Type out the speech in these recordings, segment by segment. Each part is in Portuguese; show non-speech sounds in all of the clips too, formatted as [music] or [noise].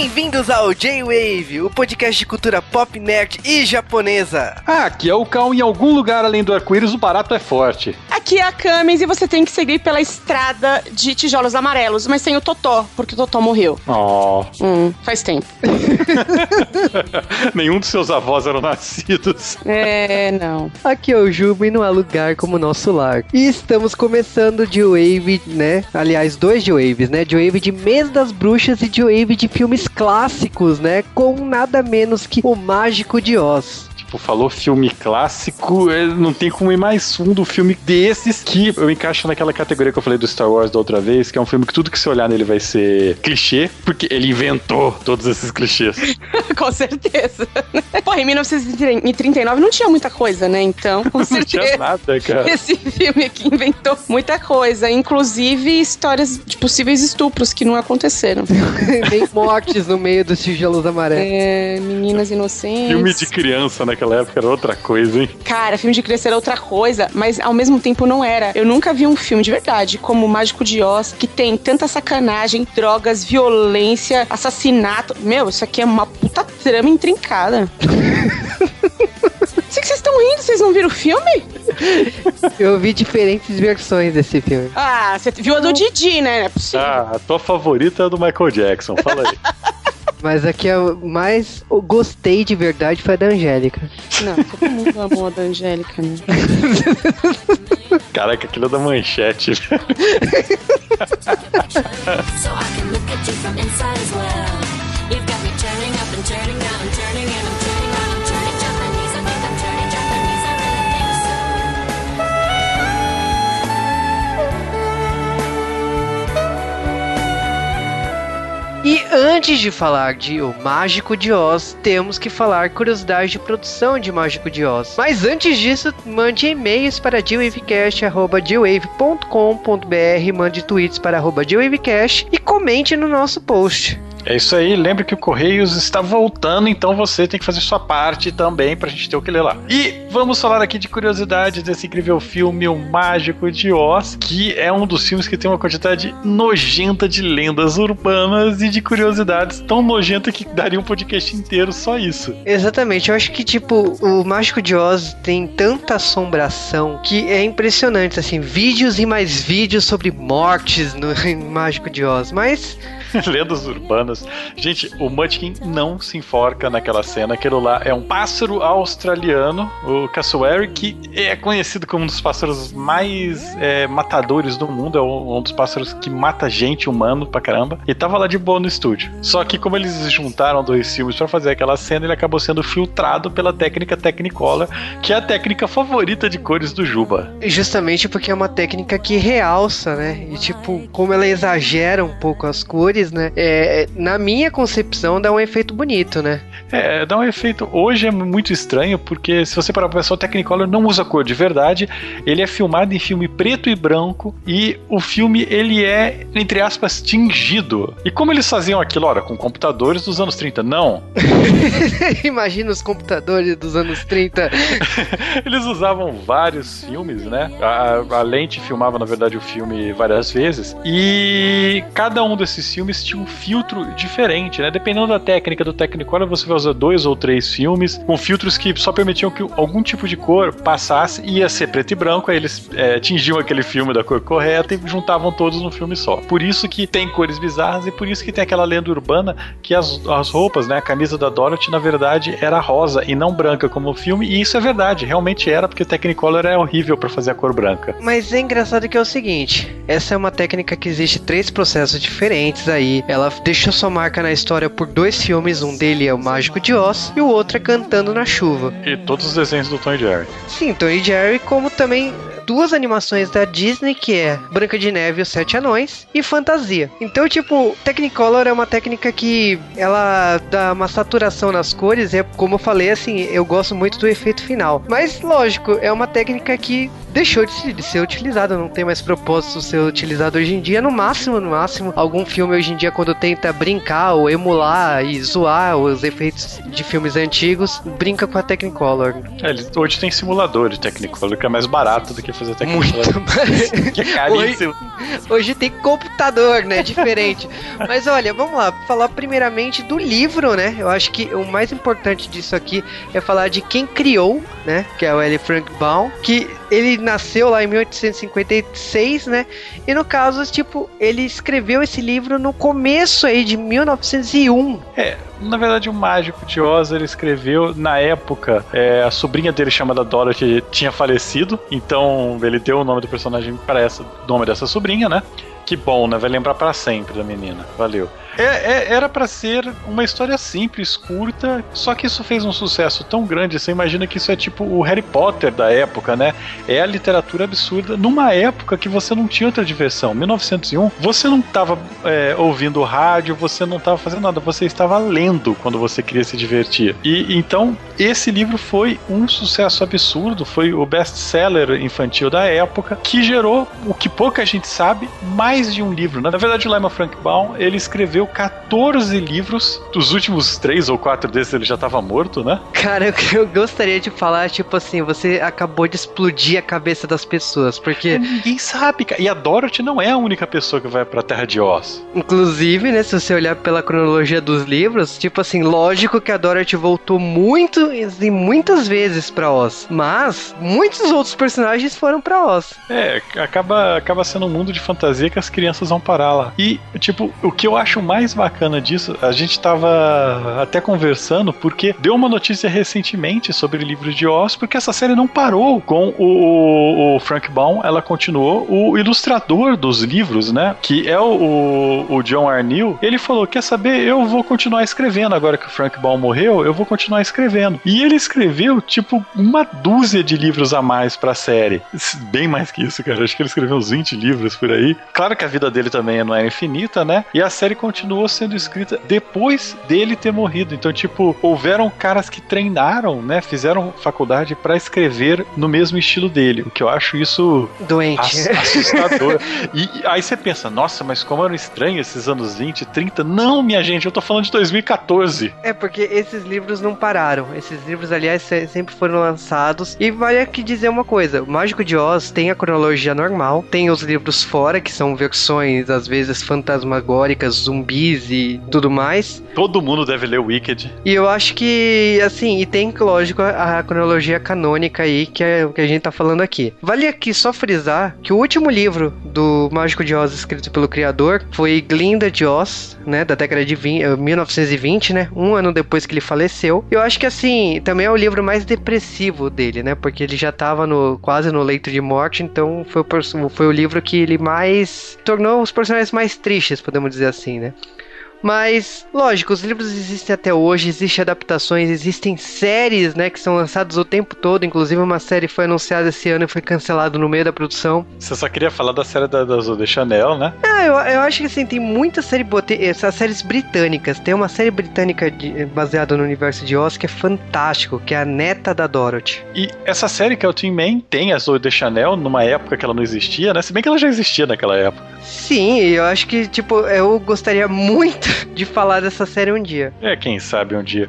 Bem-vindos ao J-Wave, o podcast de cultura pop, nerd e japonesa. Ah, aqui é o Cal, em algum lugar além do arco-íris o barato é forte. Aqui é a Camis e você tem que seguir pela estrada de tijolos amarelos, mas sem o Totó, porque o Totó morreu. Oh. [laughs] Hum, faz tempo. [laughs] Nenhum dos seus avós eram nascidos. É, não. Aqui é o Juba e não há lugar como nosso lar. E estamos começando de Wave, né? Aliás, dois de Waves, né? De Wave de Mês das Bruxas e de Wave de filmes clássicos, né? Com nada menos que O Mágico de Oz tipo, falou filme clássico, é, não tem como ir mais fundo filme desses que eu encaixo naquela categoria que eu falei do Star Wars da outra vez, que é um filme que tudo que você olhar nele vai ser clichê, porque ele inventou todos esses clichês. [laughs] com certeza. Porra, em 1939 não tinha muita coisa, né? Então, com certeza. não tinha nada, cara. Esse filme aqui inventou muita coisa, inclusive histórias de possíveis estupros que não aconteceram. [laughs] Nem mortes no meio dos tijolos amarelos. É, meninas inocentes. Filme de criança, né? Naquela época era outra coisa, hein? Cara, filme de criança era outra coisa, mas ao mesmo tempo não era. Eu nunca vi um filme de verdade como o Mágico de Oz, que tem tanta sacanagem, drogas, violência, assassinato. Meu, isso aqui é uma puta trama intrincada. [laughs] Sei que vocês estão rindo, vocês não viram o filme? Eu vi diferentes versões desse filme. Ah, você viu a do Didi, né? Não é possível. Ah, a tua favorita é a do Michael Jackson, fala aí. [laughs] Mas aqui a mais gostei de verdade foi a da Angélica. Não, todo mundo amou a da Angélica, né? [laughs] Caraca, aquilo é da manchete. so I can look at you from inside as well. You've got me turning up and turning down, E antes de falar de O Mágico de Oz, temos que falar curiosidades de produção de Mágico de Oz. Mas antes disso, mande e-mails para dwavecast.com.br, mande tweets para dwavecast e comente no nosso post. É isso aí, lembre que o Correios está voltando, então você tem que fazer sua parte também pra gente ter o que ler lá. E vamos falar aqui de curiosidades desse incrível filme O Mágico de Oz, que é um dos filmes que tem uma quantidade nojenta de lendas urbanas e de curiosidades, tão nojenta que daria um podcast inteiro só isso. Exatamente, eu acho que tipo, o Mágico de Oz tem tanta assombração que é impressionante, assim, vídeos e mais vídeos sobre mortes no [laughs] Mágico de Oz, mas [laughs] lendas urbanas. Gente, o Munchkin não se enforca naquela cena. Aquilo lá é um pássaro australiano, o cassowary, que é conhecido como um dos pássaros mais é, matadores do mundo. É um dos pássaros que mata gente humano pra caramba. E tava lá de boa no estúdio. Só que como eles juntaram dois filmes para fazer aquela cena, ele acabou sendo filtrado pela técnica Technicolor, que é a técnica favorita de cores do Juba. Justamente porque é uma técnica que realça, né? E tipo, como ela exagera um pouco as cores, né? É, na minha concepção, dá um efeito bonito, né? É, dá um efeito. Hoje é muito estranho, porque se você parar pra pensar, o Technicolor não usa cor de verdade. Ele é filmado em filme preto e branco. E o filme, ele é, entre aspas, tingido. E como eles faziam aquilo, ora, com computadores dos anos 30? Não. [laughs] Imagina os computadores dos anos 30. [laughs] eles usavam vários filmes, né? A, a lente filmava, na verdade, o filme várias vezes. E cada um desses filmes filmes tinha um filtro diferente, né? Dependendo da técnica do Technicolor, você vai usar dois ou três filmes com filtros que só permitiam que algum tipo de cor passasse, ia ser preto e branco, aí eles é, tingiam aquele filme da cor correta e juntavam todos no filme só. Por isso que tem cores bizarras e por isso que tem aquela lenda urbana que as, as roupas, né? A camisa da Dorothy, na verdade, era rosa e não branca como o filme, e isso é verdade, realmente era, porque o Technicolor é horrível para fazer a cor branca. Mas é engraçado que é o seguinte: essa é uma técnica que existe três processos diferentes aí aí. Ela deixou sua marca na história por dois filmes, um dele é o Mágico de Oz e o outro é Cantando na Chuva. E todos os desenhos do Tom e Jerry. Sim, Tom e Jerry, como também duas animações da Disney, que é Branca de Neve e os Sete Anões, e Fantasia. Então, tipo, Technicolor é uma técnica que ela dá uma saturação nas cores, é como eu falei, assim, eu gosto muito do efeito final. Mas, lógico, é uma técnica que deixou de ser utilizada, não tem mais propósito ser utilizado hoje em dia. No máximo, no máximo, algum filme hoje em dia, quando tenta brincar ou emular e zoar os efeitos de filmes antigos, brinca com a Technicolor. É, hoje tem simulador de Technicolor, que é mais barato do que fazer até Muito. [laughs] que é caríssimo. Hoje tem computador, né? Diferente. Mas olha, vamos lá. Falar primeiramente do livro, né? Eu acho que o mais importante disso aqui é falar de quem criou, né? Que é o L. Frank Baum. Que ele nasceu lá em 1856, né? E no caso, tipo, ele escreveu esse livro no começo aí de 1901. É, na verdade, o Mágico de Oz ele escreveu na época. é, a sobrinha dele, chamada Dorothy, tinha falecido. Então ele deu o nome do personagem para essa, nome dessa sobrinha, né? Que bom, né? Vai lembrar para sempre da menina. Valeu. É, é- era para ser uma história simples, curta, só que isso fez um sucesso tão grande. Você imagina que isso é tipo o Harry Potter da época, né? É a literatura absurda numa época que você não tinha outra diversão. 1901, você não estava ouvindo rádio, você não estava fazendo nada, você estava lendo quando você queria se divertir. E então esse livro foi um sucesso absurdo, foi o best-seller infantil da época, que gerou o que pouca gente sabe, mais de um livro. Na verdade, o Lyman Frank Baum, ele escreveu 14 livros, dos últimos três ou quatro desses ele já estava morto, né? Cara, [laughs] eu, eu gostaria de falar, tipo assim, você acabou de explodir a cabeça das pessoas, porque, Ninguém sabe, cara. E a Dorothy não é a única pessoa que vai pra Terra de Oz. inclusive, né, se você olhar pela cronologia dos livros, tipo assim, lógico que a Dorothy voltou muito e muitas vezes pra Oz, mas muitos outros personagens foram pra Oz. É, acaba, acaba sendo um mundo de fantasia que as crianças vão parar lá. E, tipo, o que eu acho mais bacana disso, a gente tava até conversando, porque deu uma notícia recentemente sobre o livro de Oz, porque essa série não parou com o, o- Frank Baum, ela continuou. O ilustrador dos livros, né, que é o, o, o John Arneal, ele falou, quer saber, eu vou continuar escrevendo agora que o Frank Baum morreu, eu vou continuar escrevendo. E ele escreveu, tipo, uma dúzia de livros a mais pra série. Bem mais que isso, cara. Acho que ele escreveu uns 20 livros por aí. Claro que a vida dele também não é infinita, né? E a série continuou sendo escrita depois dele ter morrido. Então, tipo, houveram caras que treinaram, né? Fizeram faculdade pra escrever no mesmo estilo dele. O que eu acho isso Doente. ass- assustador. [laughs] e aí você pensa, nossa, mas como eram estranhos esses anos 20, 30. Não, minha gente, eu tô falando de 2014. É porque esses livros não pararam. Esses livros, aliás, se- sempre foram lançados. E vale aqui dizer uma coisa: o Mágico de Oz tem a cronologia normal, tem os livros fora, que são versões às vezes fantasmagóricas, zumbis e tudo mais. Todo mundo deve ler Wicked. E eu acho que, assim, e tem, lógico, a, a cronologia canônica aí, que é o que a gente tá falando aqui. Vale aqui só frisar que o último livro do Mágico de Oz, escrito pelo criador, foi Glinda de Oz, né, da década de 20, eh, 1920, né, um ano depois que ele faleceu. Eu acho que, assim, também é o livro mais depressivo dele, né, porque ele já tava no, quase no leito de morte, então foi o, foi o livro que ele mais tornou os personagens mais tristes, podemos dizer assim, né. Mas, lógico, os livros existem até hoje, existem adaptações, existem séries, né, que são lançadas o tempo todo. Inclusive, uma série foi anunciada esse ano e foi cancelada no meio da produção. Você só queria falar da série da, da Zoe Chanel, né? Ah, eu, eu acho que assim, tem muita série essas séries britânicas. Tem uma série britânica de- baseada no universo de Oz que é fantástico, que é a neta da Dorothy. E essa série que é o Team Man tem a Zoe de Chanel numa época que ela não existia, né? Se bem que ela já existia naquela época. Sim, eu acho que, tipo, eu gostaria muito [laughs] de falar dessa série um dia. É, quem sabe um dia.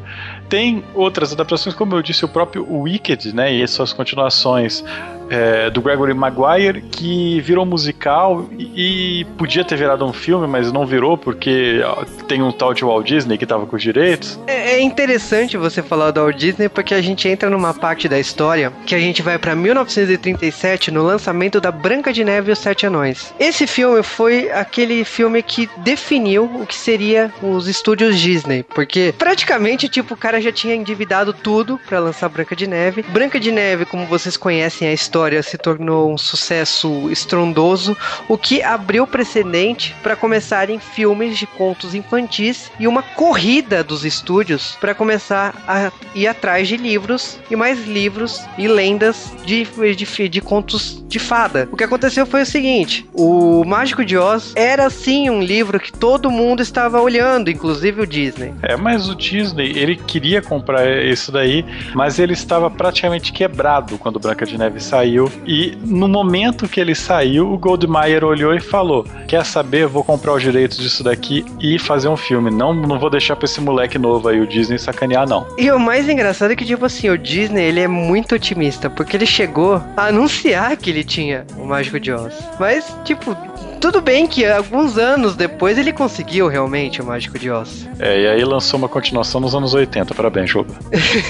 Tem outras adaptações, como eu disse, o próprio Wicked, né? E suas continuações é, do Gregory Maguire, que virou musical e, e podia ter virado um filme, mas não virou porque tem um tal de Walt Disney que tava com os direitos. É é interessante você falar do Walt Disney porque a gente entra numa parte da história que a gente vai pra 1937 no lançamento da Branca de Neve e os Sete Anões. Esse filme foi aquele filme que definiu o que seria os estúdios Disney, porque praticamente tipo o cara já tinha endividado tudo pra lançar Branca de Neve. Branca de Neve, como vocês conhecem a história, se tornou um sucesso estrondoso, o que abriu precedente para começarem filmes de contos infantis e uma corrida dos estúdios para começar a ir atrás de livros e mais livros e lendas de, de, de contos de fada. O que aconteceu foi o seguinte: o Mágico de Oz era sim um livro que todo mundo estava olhando, inclusive o Disney. É, mas o Disney, ele queria comprar isso daí, mas ele estava praticamente quebrado quando Branca de Neve saiu. E no momento que ele saiu, o Goldmeier olhou e falou: Quer saber? Vou comprar os direitos disso daqui e fazer um filme. Não, não vou deixar pra esse moleque novo aí, o Disney, sacanear, não. E o mais engraçado é que, tipo assim, o Disney ele é muito otimista, porque ele chegou a anunciar que ele tinha o Mágico de Oz. Mas, tipo, tudo bem que alguns anos depois ele conseguiu realmente o Mágico de Oz. É, e aí lançou uma continuação nos anos 80. Parabéns, jogo.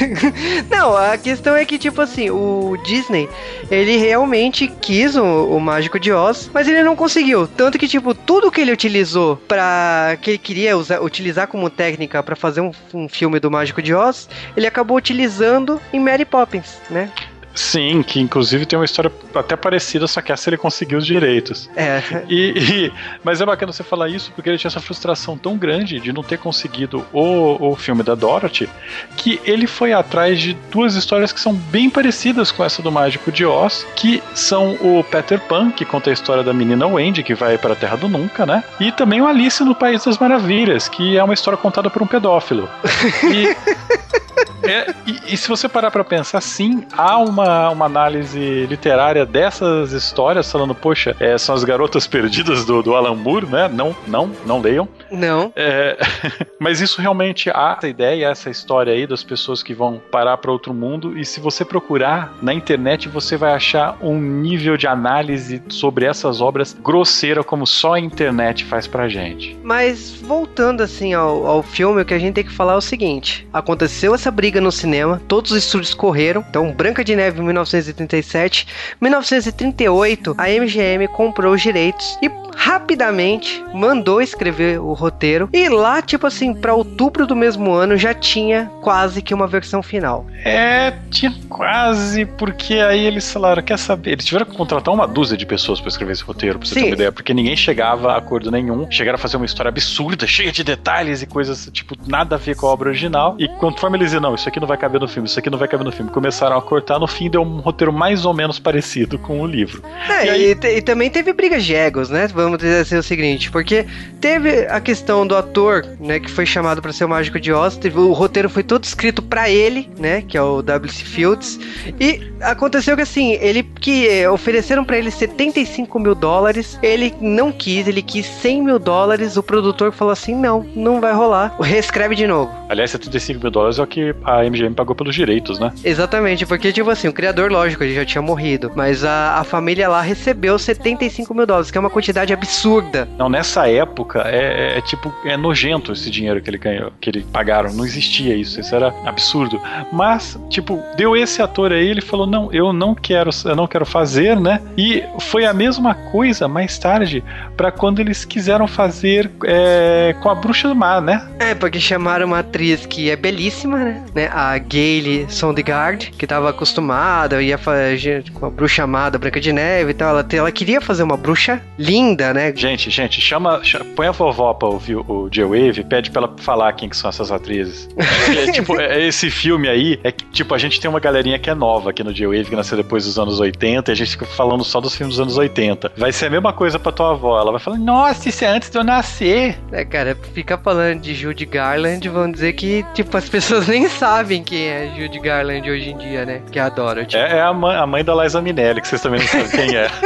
[laughs] Não, a questão é que, tipo assim, o Disney, ele realmente quis o, o Mágico de Oz, mas ele não conseguiu. Tanto que, tipo, tudo que ele utilizou para que ele queria usar, utilizar como técnica para fazer um, um filme do Mágico de Oz, ele acabou utilizando em Mary Poppins, né? Sim, que inclusive tem uma história até parecida, só que essa ele conseguiu os direitos. É. E, e, mas é bacana você falar isso porque ele tinha essa frustração tão grande de não ter conseguido o, o filme da Dorothy que ele foi atrás de duas histórias que são bem parecidas com essa do Mágico de Oz, que são o Peter Pan, que conta a história da menina Wendy, que vai para a Terra do Nunca, né? E também o Alice no País das Maravilhas, que é uma história contada por um pedófilo. E. [laughs] É, e, e, se você parar para pensar, sim, há uma, uma análise literária dessas histórias falando, poxa, é, são as garotas perdidas do, do Alan Moore, né? Não, não, não leiam. Não. É, [laughs] mas isso realmente há essa ideia, essa história aí das pessoas que vão parar para outro mundo. E se você procurar na internet, você vai achar um nível de análise sobre essas obras grosseira como só a internet faz pra gente. Mas voltando assim ao, ao filme, o que a gente tem que falar é o seguinte: aconteceu essa briga no cinema, todos os estúdios correram. Então, Branca de Neve em 1937, 1938, a MGM comprou os direitos e rapidamente mandou escrever o roteiro. E lá, tipo assim, para outubro do mesmo ano já tinha quase que uma versão final. É, tinha quase, porque aí eles falaram, quer saber? Eles tiveram que contratar uma dúzia de pessoas para escrever esse roteiro, pra você Sim. ter uma ideia, porque ninguém chegava a acordo nenhum. Chegaram a fazer uma história absurda, [laughs] cheia de detalhes e coisas, tipo, nada a ver com a obra original. E conforme eles diziam, não, isso aqui não vai caber no filme, isso aqui não vai caber no filme, começaram a cortar, no fim deu um roteiro mais ou menos parecido com o livro. É, e, aí... e, e também teve brigas de egos, né? Vamos dizer assim o seguinte, porque teve a questão do ator, né, que foi chamado para ser o Mágico de Oz, teve, o roteiro foi todo escrito para ele, né, que é o W.C. Fields, e aconteceu que assim, ele que eh, ofereceram para ele 75 mil dólares, ele não quis, ele quis 100 mil dólares, o produtor falou assim, não, não vai rolar, reescreve de novo. Aliás, 75 mil dólares é o que a MGM pagou pelos direitos, né? Exatamente, porque tipo assim, o criador, lógico, ele já tinha morrido, mas a, a família lá recebeu 75 mil dólares, que é uma quantidade absurda. Não, nessa época é, é, é tipo, é nojento esse dinheiro que ele ganhou, que ele pagaram, não existia isso, isso era absurdo. Mas, tipo, deu esse ator aí, ele falou, não, eu não quero, eu não quero fazer, né? E foi a mesma coisa mais tarde para quando eles quiseram fazer é, com a Bruxa do Mar, né? É, porque chamaram uma atriz que é belíssima, né? né? A Gayle Sondegard, que tava acostumada, ia fazer com a bruxa amada Branca de Neve e tal. Ela, ela queria fazer uma bruxa linda, né? Gente, gente, chama, chama põe a vovó pra ouvir o J-Wave, pede pra ela falar quem que são essas atrizes. [laughs] é, tipo, é, esse filme aí, é que, tipo, a gente tem uma galerinha que é nova aqui no J-Wave, que nasceu depois dos anos 80, e a gente fica falando só dos filmes dos anos 80. Vai ser a mesma coisa pra tua avó. Ela vai falar, nossa, isso é antes de eu nascer. É, cara, ficar falando de Judy Garland, vão dizer que, tipo, as pessoas [laughs] nem sabem quem é Judy Garland hoje em dia, né? Que adora. Tipo. É, é a, mãe, a mãe da Liza Minelli, que vocês também não sabem quem é. [laughs]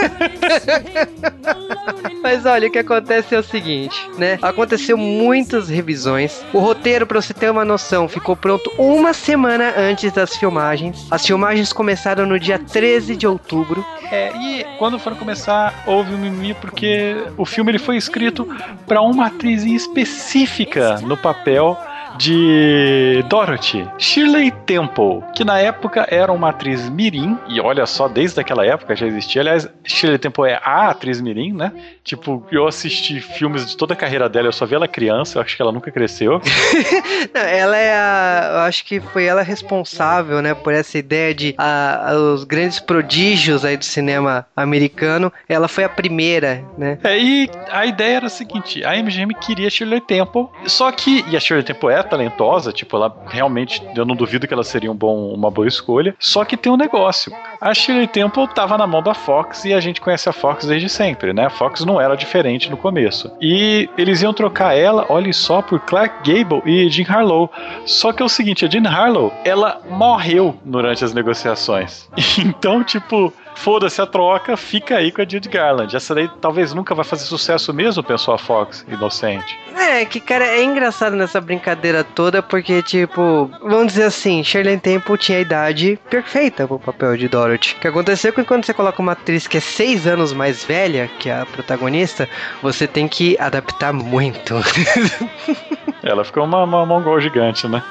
Mas olha, o que acontece é o seguinte, né? Aconteceu muitas revisões. O roteiro, pra você ter uma noção, ficou pronto uma semana antes das filmagens. As filmagens começaram no dia 13 de outubro. É, e quando foram começar, houve um mimimi porque o filme ele foi escrito para uma atriz específica no papel de Dorothy, Shirley Temple, que na época era uma atriz mirim, e olha só, desde aquela época já existia. Aliás, Shirley Temple é a atriz mirim, né? Tipo, eu assisti filmes de toda a carreira dela, eu só vi ela criança, eu acho que ela nunca cresceu. [laughs] Não, ela é a. Eu acho que foi ela responsável, né, por essa ideia de a, os grandes prodígios aí do cinema americano. Ela foi a primeira, né? É, e a ideia era a seguinte: a MGM queria Shirley Temple, só que. E a Shirley Temple é talentosa, tipo, ela realmente, eu não duvido que ela seria um bom, uma boa escolha. Só que tem um negócio. A Shirley Temple tava na mão da Fox e a gente conhece a Fox desde sempre, né? A Fox não era diferente no começo. E eles iam trocar ela, olha só, por Clark Gable e Jean Harlow. Só que é o seguinte, a Jean Harlow, ela morreu durante as negociações. [laughs] Então, tipo, foda-se a troca, fica aí com a Judy Garland. Essa daí talvez nunca vai fazer sucesso mesmo, pensou a Fox, inocente. É, que cara, é engraçado nessa brincadeira toda, porque, tipo, vamos dizer assim, Shirley Temple tinha a idade perfeita pro papel de Dorothy. O que aconteceu é que quando você coloca uma atriz que é seis anos mais velha que a protagonista, você tem que adaptar muito. [laughs] Ela ficou uma, uma mongol gigante, né?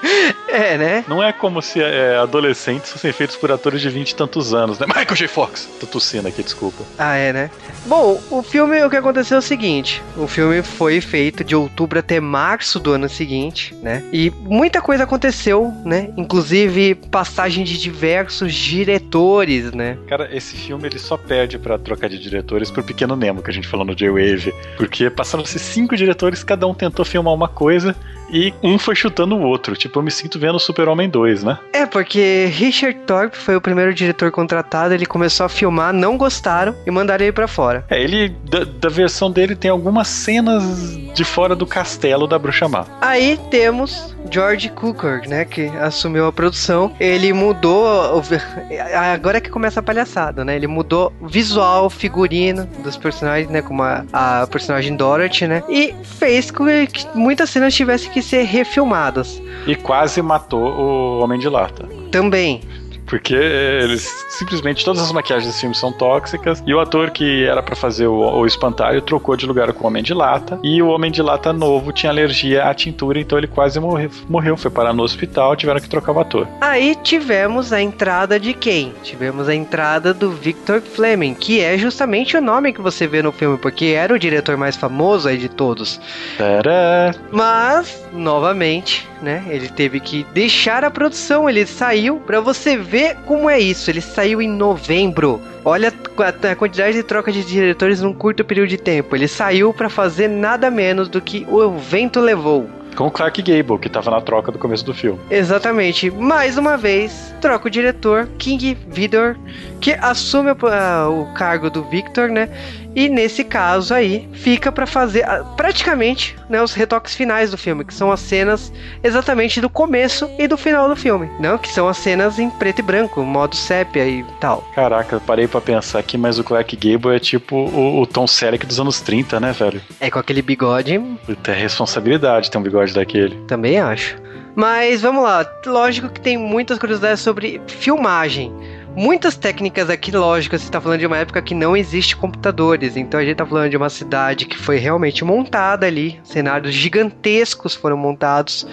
É, né? Não é como se é, adolescentes fossem feitos por atores de 20 e tantos anos, né? Michael J. Fox! Tô tossindo aqui, desculpa. Ah, é, né? Bom, o filme, o que aconteceu é o seguinte: o filme foi feito de outubro até março do ano seguinte, né? E muita coisa aconteceu, né? Inclusive passagem de diversos diretores, né? Cara, esse filme ele só perde pra trocar de diretores pro Pequeno Nemo, que a gente falou no J-Wave. Porque passaram-se cinco diretores, cada um tentou filmar uma coisa e um foi chutando o outro. Tipo, eu me sinto vendo Super-Homem 2, né? É, porque Richard Thorpe foi o primeiro diretor contratado, ele começou a filmar, não gostaram e mandaram ele pra fora. É, ele, da, da versão dele, tem algumas cenas de fora do castelo da Bruxa Má. Aí temos George Cukor, né, que assumiu a produção. Ele mudou, agora é que começa a palhaçada, né? Ele mudou visual, figurino dos personagens, né, como a, a personagem Dorothy, né? E fez com que muitas cenas tivessem que ser refilmadas. E quase matou o Homem de Lata. Também. Porque eles simplesmente todas as maquiagens desse filme são tóxicas e o ator que era pra fazer o, o espantalho trocou de lugar com o Homem de Lata e o Homem de Lata novo tinha alergia à tintura, então ele quase morreu, morreu foi parar no hospital, tiveram que trocar o ator. Aí tivemos a entrada de quem? Tivemos a entrada do Victor Fleming, que é justamente o nome que você vê no filme, porque era o diretor mais famoso aí de todos. Tadá! Mas, novamente, né? Ele teve que deixar a produção. Ele saiu pra você ver como é isso. Ele saiu em novembro. Olha a, quantidade de troca de diretores num curto período de tempo. Ele saiu pra fazer nada menos do que o vento levou. Com Clark Gable, que tava na troca do começo do filme. Exatamente. Mais uma vez, troca o diretor, King Vidor, que assume o, ah, o cargo do Victor, né? E nesse caso aí, fica pra fazer ah, praticamente né, os retoques finais do filme, que são as cenas exatamente do começo e do final do filme. Não, que são as cenas em preto e branco, modo sépia e tal. Caraca, parei pra pensar aqui, mas o Clark Gable é tipo o, o Tom Selleck dos anos 30, né, velho? É com aquele bigode, Puta, é responsabilidade ter um bigode daquele. também acho. Mas vamos lá, lógico que tem muitas curiosidades sobre filmagem. Muitas técnicas aqui, lógico, você está falando de uma época que não existe computadores, então a gente está falando de uma cidade que foi realmente montada ali, cenários gigantescos foram montados,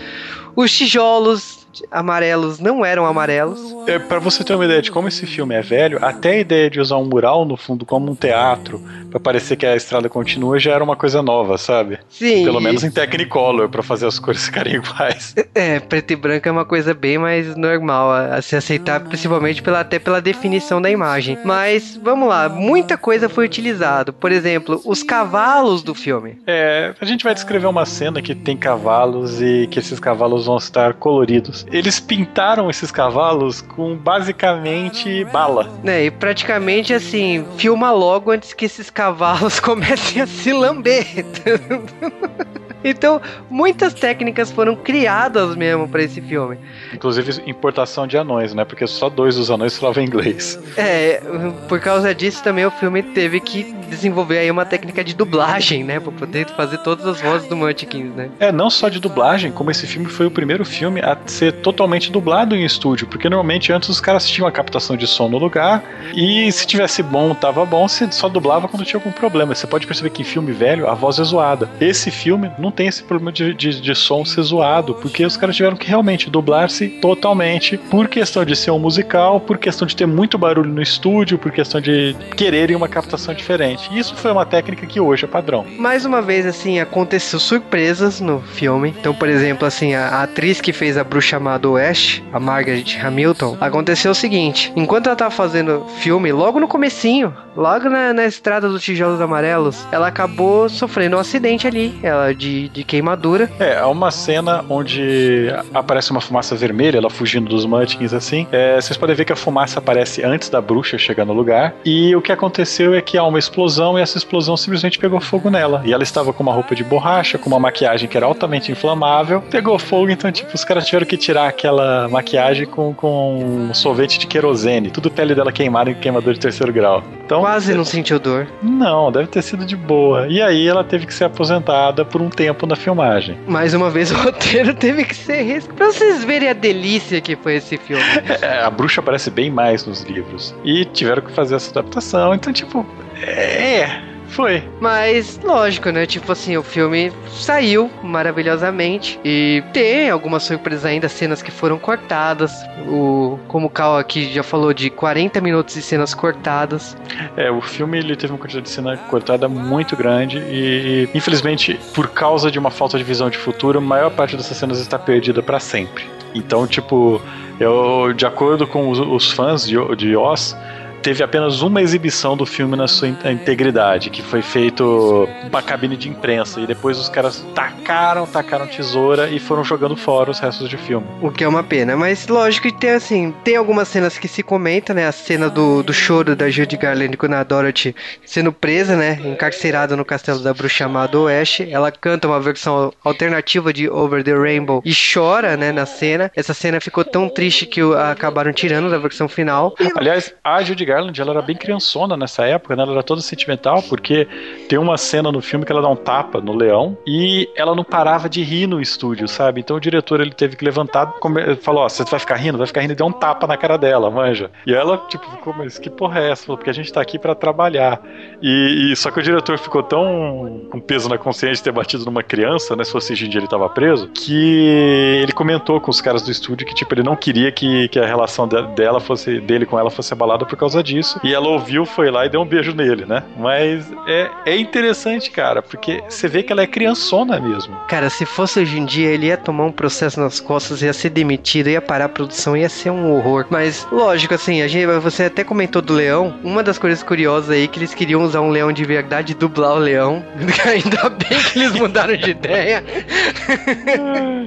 os tijolos amarelos não eram amarelos. É, para você ter uma ideia de como esse filme é velho, até a ideia de usar um mural no fundo como um teatro, pra parecer que a estrada continua, já era uma coisa nova, sabe? Sim. Pelo menos em Technicolor, pra fazer as cores ficarem iguais. [laughs] É, preto e branco é uma coisa bem mais normal a, a se aceitar, principalmente pela, até pela definição da imagem. Mas vamos lá, muita coisa foi utilizado. Por exemplo, os cavalos do filme. É, a gente vai descrever uma cena que tem cavalos e que esses cavalos vão estar coloridos. Eles pintaram esses cavalos com basicamente bala. Né, e praticamente assim, filma logo antes que esses cavalos [laughs] comecem a se lamber. [laughs] então, muitas técnicas foram criadas mesmo para esse filme. Inclusive importação de anões, né? Porque só dois dos anões falavam inglês. É, por causa disso também o filme teve que desenvolver aí uma técnica de dublagem, né, para poder fazer todas as vozes do Munchkins, né? É, não só de dublagem, como esse filme foi o primeiro filme a ser totalmente dublado em estúdio, porque normalmente antes os caras tinham a captação de som no lugar e se tivesse bom, tava bom, você só dublava quando tinha algum problema. Você pode perceber que em filme velho a voz é zoada. Esse filme não tem esse problema de, de, de som ser zoado, porque os caras tiveram que realmente dublar-se totalmente por questão de ser um musical, por questão de ter muito barulho no estúdio, por questão de quererem uma captação diferente. Isso foi uma técnica que hoje é padrão. Mais uma vez, assim, aconteceu surpresas no filme. Então, por exemplo, assim, a, a atriz que fez a bruxa do Oeste, a Margaret Hamilton, aconteceu o seguinte: enquanto ela tava fazendo filme, logo no comecinho, logo na, na estrada dos tijolos amarelos, ela acabou sofrendo um acidente ali, ela de, de queimadura. É, há uma cena onde aparece uma fumaça vermelha, ela fugindo dos Munchkins assim. É, vocês podem ver que a fumaça aparece antes da bruxa chegar no lugar. E o que aconteceu é que há uma explosão explosão e essa explosão simplesmente pegou fogo nela. E ela estava com uma roupa de borracha, com uma maquiagem que era altamente inflamável, pegou fogo, então, tipo, os caras tiveram que tirar aquela maquiagem com, com um sorvete de querosene, tudo pele dela queimada em queimador de terceiro grau. Então, Quase não sentiu dor. não, deve ter sido de boa. E aí ela teve que ser aposentada por um tempo na filmagem. Mais uma vez o [laughs] roteiro teve que ser risco. Pra vocês verem a delícia que foi esse filme. [laughs] É, a bruxa aparece bem mais nos livros. E tiveram que fazer essa adaptação. Então, tipo, é. Foi. Mas, lógico, né? Tipo assim, o filme saiu maravilhosamente. E tem algumas surpresas ainda, cenas que foram cortadas. O, como o Cal aqui já falou, de 40 minutos de cenas cortadas. É, o filme ele teve uma quantidade de cena cortada muito grande e, infelizmente, por causa de uma falta de visão de futuro, a maior parte dessas cenas está perdida para sempre. Então, tipo, eu, de acordo com os, os fãs de, de Oz, teve apenas uma exibição do filme na sua in- integridade, que foi feito uma cabine de imprensa e depois os caras tacaram, tacaram tesoura e foram jogando fora os restos de filme. O que é uma pena, mas lógico que tem assim, tem algumas cenas que se comentam, né? A cena do, do choro da Judy Garland com a Dorothy sendo presa, né? Encarcerada no castelo da bruxa chamada Oeste. Ela canta uma versão alternativa de Over the Rainbow e chora, né? Na cena. Essa cena ficou tão triste que acabaram tirando da versão final. Aliás, a Judy Garland, ela era bem criançona nessa época, né? Ela era toda sentimental, porque tem uma cena no filme que ela dá um tapa no leão e ela não parava de rir no estúdio, sabe? Então o diretor, ele teve que levantar, come- falou, ó, você vai ficar rindo? Vai ficar rindo e deu um tapa na cara dela, manja. E ela, tipo, ficou, mas que porra é essa? Porque a gente tá aqui pra trabalhar. E, e- só que o diretor ficou tão com peso na consciência de ter batido numa criança, né? Se fosse hoje em dia ele tava preso, que ele comentou com os caras do estúdio que, tipo, ele não queria que, que a relação de- dela fosse, dele com ela fosse abalada por causa disso. E ela ouviu, foi lá e deu um beijo nele, né? Mas é, é interessante, cara, porque você vê que ela é criançona mesmo. Cara, se fosse hoje em dia, ele ia tomar um processo nas costas, ia ser demitido, ia parar a produção, ia ser um horror. Mas, lógico, assim, a gente, você até comentou do leão. Uma das coisas curiosas aí é que eles queriam usar um leão de verdade e dublar o leão. [laughs] Ainda bem que eles mudaram de ideia. [laughs]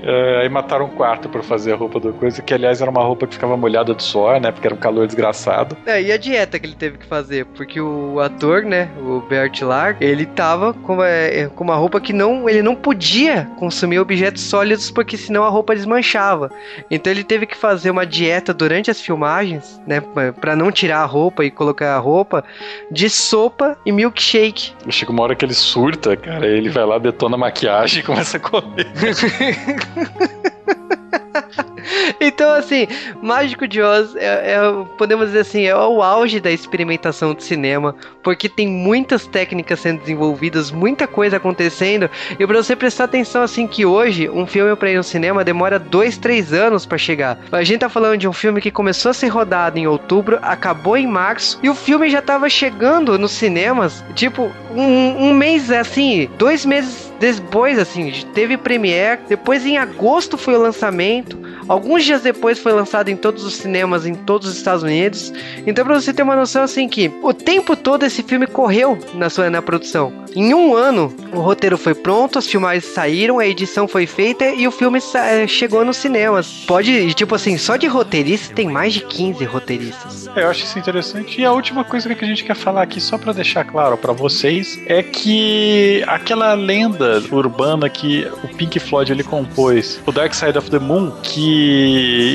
É, aí mataram um quarto pra fazer a roupa do coisa, que aliás era uma roupa que ficava molhada de suor, né? Porque era um calor desgraçado. É, e a dieta que ele teve que fazer? Porque o ator, né, o Bert Lark, ele tava com uma, é, com uma roupa que não, ele não podia consumir objetos sólidos porque senão a roupa desmanchava. Então ele teve que fazer uma dieta durante as filmagens, né, pra não tirar a roupa e colocar a roupa de sopa e milkshake. Chega uma hora que ele surta, cara, ele vai lá, detona a maquiagem e começa a comer. [laughs] Então, assim, Mágico de Oz é, é- podemos dizer assim, é o auge da experimentação de cinema, porque tem muitas técnicas sendo desenvolvidas, muita coisa acontecendo, e pra você prestar atenção, assim, que hoje um filme pra ir no cinema demora dois, três anos pra chegar. A gente tá falando de um filme que começou a ser rodado em outubro, acabou em março, e o filme já tava chegando nos cinemas, tipo, um, um mês, assim, dois meses depois, assim, teve premiere, depois em agosto foi o lançamento, alguns dias depois foi lançado em todos os cinemas em todos os Estados Unidos. Então, pra você ter uma noção, assim, que o tempo todo esse filme correu na sua na produção. Em um ano, o roteiro foi pronto, as filmagens saíram, a edição foi feita e o filme eh, chegou nos cinemas. Pode, tipo assim, só de roteirista tem mais de 15 roteiristas. É, Eu acho isso interessante. E a última coisa que a gente quer falar aqui, só pra deixar claro pra vocês, é que aquela lenda urbana que o Pink Floyd ele compôs, o Dark Side of the Moon, que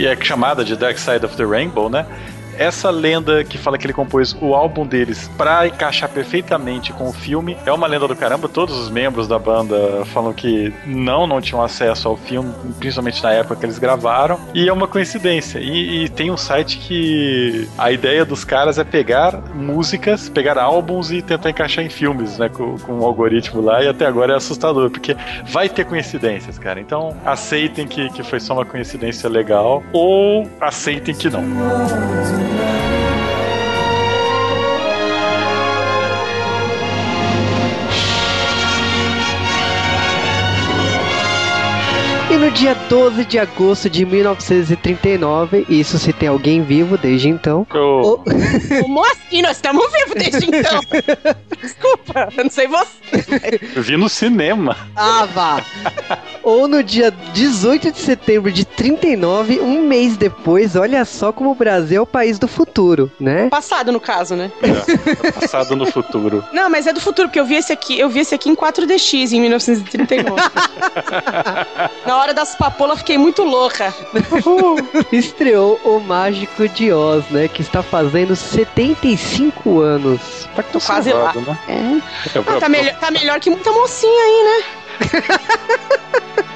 é chamada de Dark Side of the Rainbow, né? Essa lenda que fala que ele compôs o álbum deles pra encaixar perfeitamente com o filme é uma lenda do caramba. Todos os membros da banda falam que não, não tinham acesso ao filme, principalmente na época que eles gravaram. E é uma coincidência. E, e tem um site que a ideia dos caras é pegar músicas, pegar álbuns e tentar encaixar em filmes, né? Com, com um algoritmo lá. E até agora é assustador, porque vai ter coincidências, cara. Então aceitem que, que foi só uma coincidência legal ou aceitem que não. E no dia 12 de agosto de 1939, isso se tem alguém vivo desde então. O- Como assim? Nós estamos vivos desde então. [laughs] Desculpa, eu não sei você. eu vi no cinema. Ah, vá! Ou no dia 18 de setembro de 39, um mês depois, olha só como o Brasil é o país do futuro, né? Passado, no caso, né? É, passado no futuro. Não, mas é do futuro, porque eu vi esse aqui, eu vi esse aqui em 4DX em 1939. [laughs] Na hora das papolas fiquei muito louca. [laughs] Estreou o Mágico de Oz, né? Que está fazendo 75 anos. Tá Tô quase lá. né? É. Ah, tá, melhor, tá melhor que muita mocinha aí, né?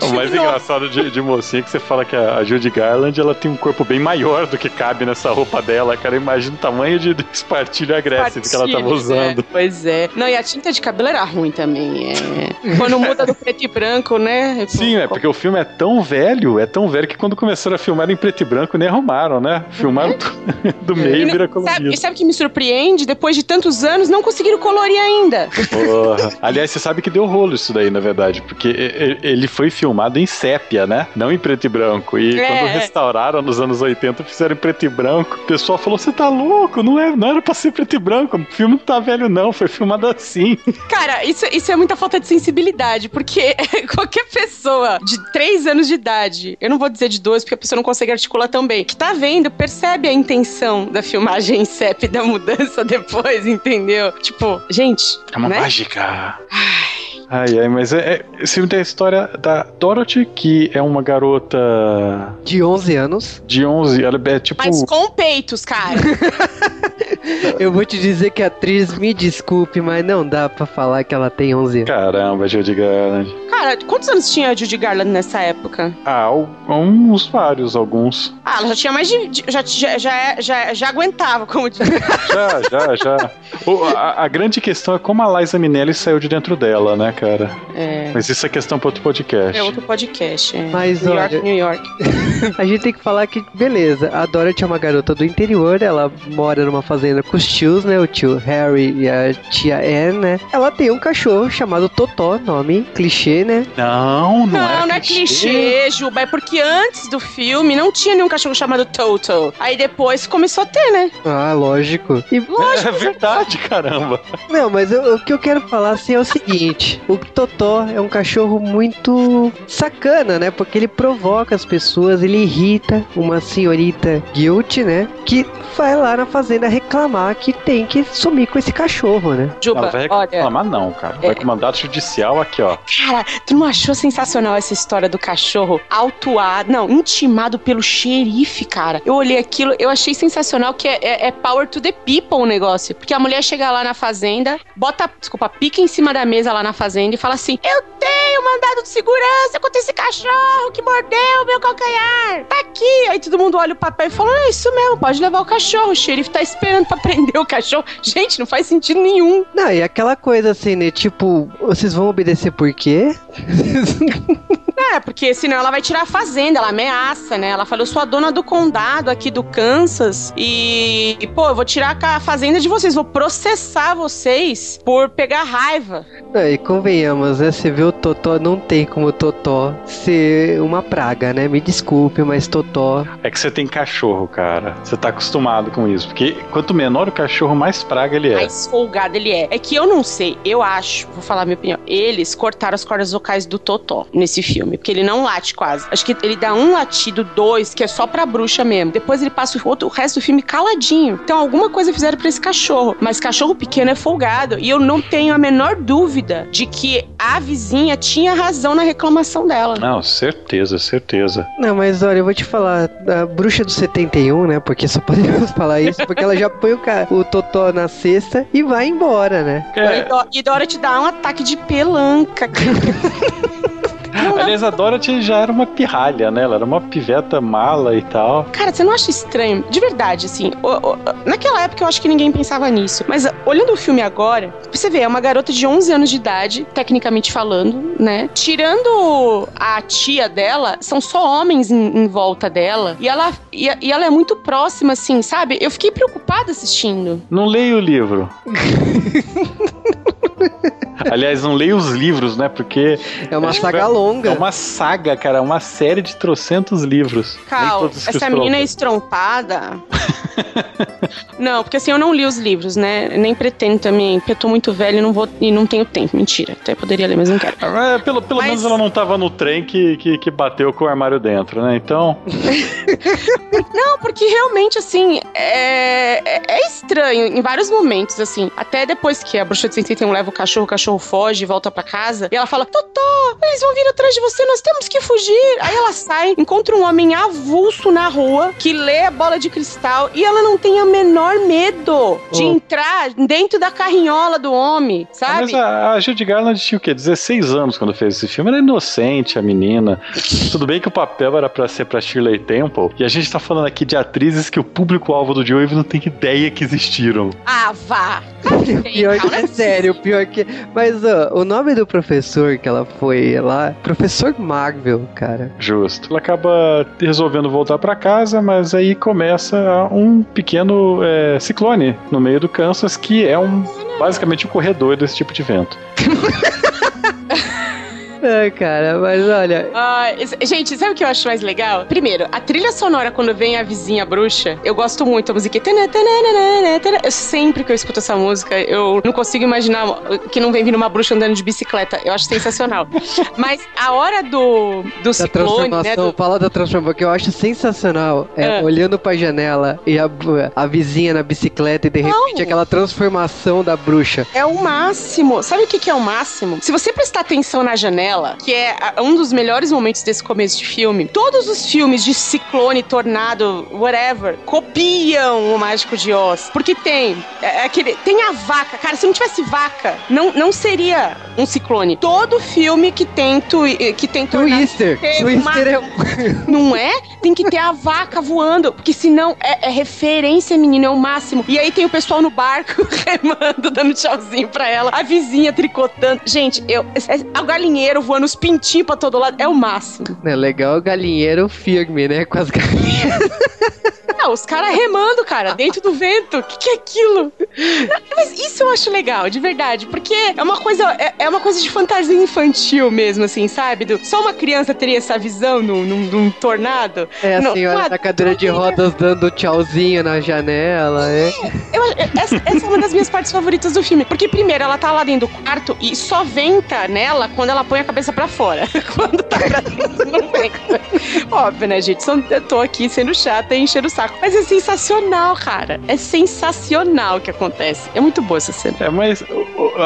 O mais engraçado de, de mocinha é que você fala que a, a Judy Garland ela tem um corpo bem maior do que cabe nessa roupa dela, cara. Imagina o tamanho de de espartilho agressivo que ela tava Partilhas, usando. né? Pois é. Não, e a tinta de cabelo era ruim também. É. Quando muda do preto e branco, né? Sim, é porque o filme é tão velho, é tão velho que quando começaram a filmar em preto e branco nem arrumaram, né? Filmaram do, [laughs] do meio e vira Sabe, colorido. e sabe o que me surpreende? Depois de tantos anos, não conseguiram colorir ainda. Porra. Aliás, você sabe que deu rolo isso daí, na verdade, porque e- e- ele foi filmado em sépia, né? Não em preto e branco. E É. quando restauraram nos anos 80, fizeram em preto e branco. O pessoal falou: você tá louco? Não, é, não era pra ser preto e branco. O filme não tá velho, não. Foi filmado assim. [laughs] Cara, isso, isso é muita falta de sensibilidade, porque [laughs] qualquer pessoa de 3 anos de idade, eu não vou dizer de 2, porque a pessoa não consegue articular tão bem, que tá vendo, percebe a intenção da filmagem em CEP da mudança [laughs] depois, entendeu? Tipo, gente. É uma né? mágica. Ai, ai, mas é, é, esse filme tem a história da Dorothy, que é uma garota De 11 anos. de 11, ela é tipo... Mas com peitos, cara. [laughs] Eu vou te dizer que a atriz, me desculpe, mas não dá pra falar que ela tem 11 anos. Caramba, Judy Garland. Cara, quantos anos tinha a Judy Garland nessa época? Ah, alguns vários, alguns. Ah, ela já tinha mais de. já, já, já, já, já aguentava, como diz. [laughs] Já, já, já. O- a, a grande questão é como a Liza Minnelli saiu de dentro dela, né, cara? É. Mas isso é questão para outro podcast. É outro podcast. É. Mas, New olha- York, New York. [laughs] A gente tem que falar que, beleza, a Dorothy é uma garota do interior, ela mora numa fazenda com os tios, né? O tio Harry e a tia Anne, né? Ela tem um cachorro chamado Totó, nome clichê, né? Não, não, Não, é não é clichê, Juba. É porque antes do filme não tinha nenhum cachorro chamado Toto. Aí depois começou a ter, né? Ah, lógico. E, É verdade, caramba. não, mas eu- o que eu quero falar assim é o seguinte: o Totó é um cachorro muito sacana, né? Porque ele provoca as pessoas, ele irrita uma senhorita guilt, né? Que vai lá na fazenda reclamar que tem que sumir com esse cachorro, né? Juba, Não, vai olha. reclamar não, cara. Vai É. com mandato judicial aqui, ó. Cara, tu não achou sensacional essa história do cachorro autuado, não, intimado pelo xerife, cara? Eu olhei aquilo, eu achei sensacional que é, é- é power to the people o negócio. Porque a mulher chega lá na fazenda, bota, desculpa, pica em cima da mesa lá na fazenda e fala assim: Eu tenho mandado de segurança contra esse cachorro que mordeu meu calcanhar. Tá aqui. Aí todo mundo olha o papel e fala: É isso mesmo, pode levar o cachorro. O xerife tá esperando pra [laughs] prender o cachorro. Gente, não faz sentido nenhum. Não, e aquela coisa assim, né? Tipo, vocês vão obedecer por quê? [laughs] É, porque senão ela vai tirar a fazenda, ela ameaça, né? Ela fala, eu sou a dona do condado aqui do Kansas e, e, pô, eu vou tirar a fazenda de vocês, vou processar vocês por pegar raiva. É, e convenhamos, né? Você vê o Totó, não tem como o Totó ser uma praga, né? Me desculpe, mas Totó. É que você tem cachorro, cara. Você tá acostumado com isso. Porque quanto menor o cachorro, mais praga ele é. Mais folgado ele é. É que eu não sei, eu acho, vou falar a minha opinião, eles cortaram as cordas vocais do Totó nesse filme, porque ele não late quase. Acho que ele dá um latido, dois, que é só pra bruxa mesmo. Depois ele passa o, outro, o resto do filme caladinho. Então alguma coisa fizeram pra esse cachorro. Mas cachorro pequeno é folgado. E eu não tenho a menor dúvida de que a vizinha tinha razão na reclamação dela. Não, certeza, certeza. Não, mas olha, eu vou te falar, a bruxa do 71, né? Porque só [laughs] podemos falar isso, porque ela já põe o, ca- o Totó na cesta e vai embora, né? E, É, Do- e Dora te dá um ataque de pelanca, cara. [laughs] aliás, a Dorothy já era uma pirralha, né? Ela era uma piveta mala e tal. Cara, você não acha estranho? De verdade, assim. o- o- naquela época eu acho que ninguém pensava nisso. Mas olhando o filme agora, você vê, é uma garota de 11 anos de idade, tecnicamente falando, né? Tirando a tia dela, são só homens em, em volta dela. E ela, e, e ela é muito próxima, assim, sabe? Eu fiquei preocupada assistindo. Não leio o livro. [laughs] Aliás, não leia os livros, né? Porque. É uma saga longa. É uma saga, cara. Uma série de trocentos livros. Cal, essa menina é estrompada. [laughs] não, porque assim, eu não li os livros, né? Nem pretendo também, porque eu tô muito velho e não, vou, e não tenho tempo. Mentira. Até poderia ler, mas não quero. É, pelo pelo mas... menos ela não tava no trem que, que, que bateu com o armário dentro, né? Então. [laughs] não, porque realmente, assim, é, é, é estranho em vários momentos, assim. Até depois que a bruxa de 61 leva o cachorro, o cachorro foge e volta para casa. E ela fala: Totó, eles vão vir atrás de você, nós temos que fugir. Aí ela sai, encontra um homem avulso na rua que lê a bola de cristal e ela não tem o menor medo de oh. entrar dentro da carrinhola do homem, sabe? Mas a, a Judy Garland tinha o quê? 16 anos quando fez esse filme. Era inocente, a menina. Tudo bem que o papel era para ser pra Shirley Temple. E a gente tá falando aqui de atrizes que o público-alvo do Joe não tem ideia que existiram. Ah, vá! pior que é sério, pior que. Mas ó, o nome do professor que ela foi lá, professor Marvel, cara. Justo. Ela acaba resolvendo voltar para casa, mas aí começa um pequeno é, ciclone no meio do Kansas que é um basicamente um corredor desse tipo de vento. [laughs] É, cara, mas olha. Uh, gente, sabe o que eu acho mais legal? Primeiro, a trilha sonora quando vem a vizinha bruxa, eu gosto muito da música. Eu sempre que eu escuto essa música, eu não consigo imaginar que não vem vindo uma bruxa andando de bicicleta. Eu acho sensacional. [laughs] mas a hora do, do da ciclone, né? Do... Fala da transformação, que eu acho sensacional. É, ah. olhando pra janela e a, a vizinha na bicicleta e de repente não. aquela transformação da bruxa. É o máximo. Sabe o que, que é o máximo? Se você prestar atenção na janela, que é um dos melhores momentos desse começo de filme. Todos os filmes de ciclone, tornado, whatever, copiam o Mágico de Oz. Porque tem é, é aquele, tem a vaca. Cara, se não tivesse vaca, não, não seria um ciclone. Todo filme que tem, tu, que tem tornado... Twister. Twister uma... é Não é? Tem que ter a vaca voando, porque senão é, é referência, menino, é o máximo. E aí tem o pessoal no barco [laughs] remando, dando tchauzinho pra ela. A vizinha tricotando. Gente, eu... É, o galinheiro voando os pintinhos pra todo lado. É o máximo. É legal o galinheiro firme, né? Com as galinhas. [laughs] Não, os caras remando, cara, dentro do vento. O que, que, é aquilo? Mas isso eu acho legal, de verdade. Porque é uma coisa. É, é uma coisa de fantasia infantil mesmo, assim, sabe? Do, só uma criança teria essa visão num, num, num tornado. É a no, senhora na cadeira de rodas dando tchauzinho na janela, é. Eu, essa, essa é uma das minhas partes favoritas do filme. Porque, primeiro, ela tá lá dentro do quarto e só venta nela quando ela põe a cabeça pra fora. [laughs] quando tá pra dentro, não venta. Óbvio, né, gente? Eu tô aqui sendo chata e enchendo o saco. Mas é sensacional, cara. É sensacional o que acontece. É muito boa essa cena. É, mas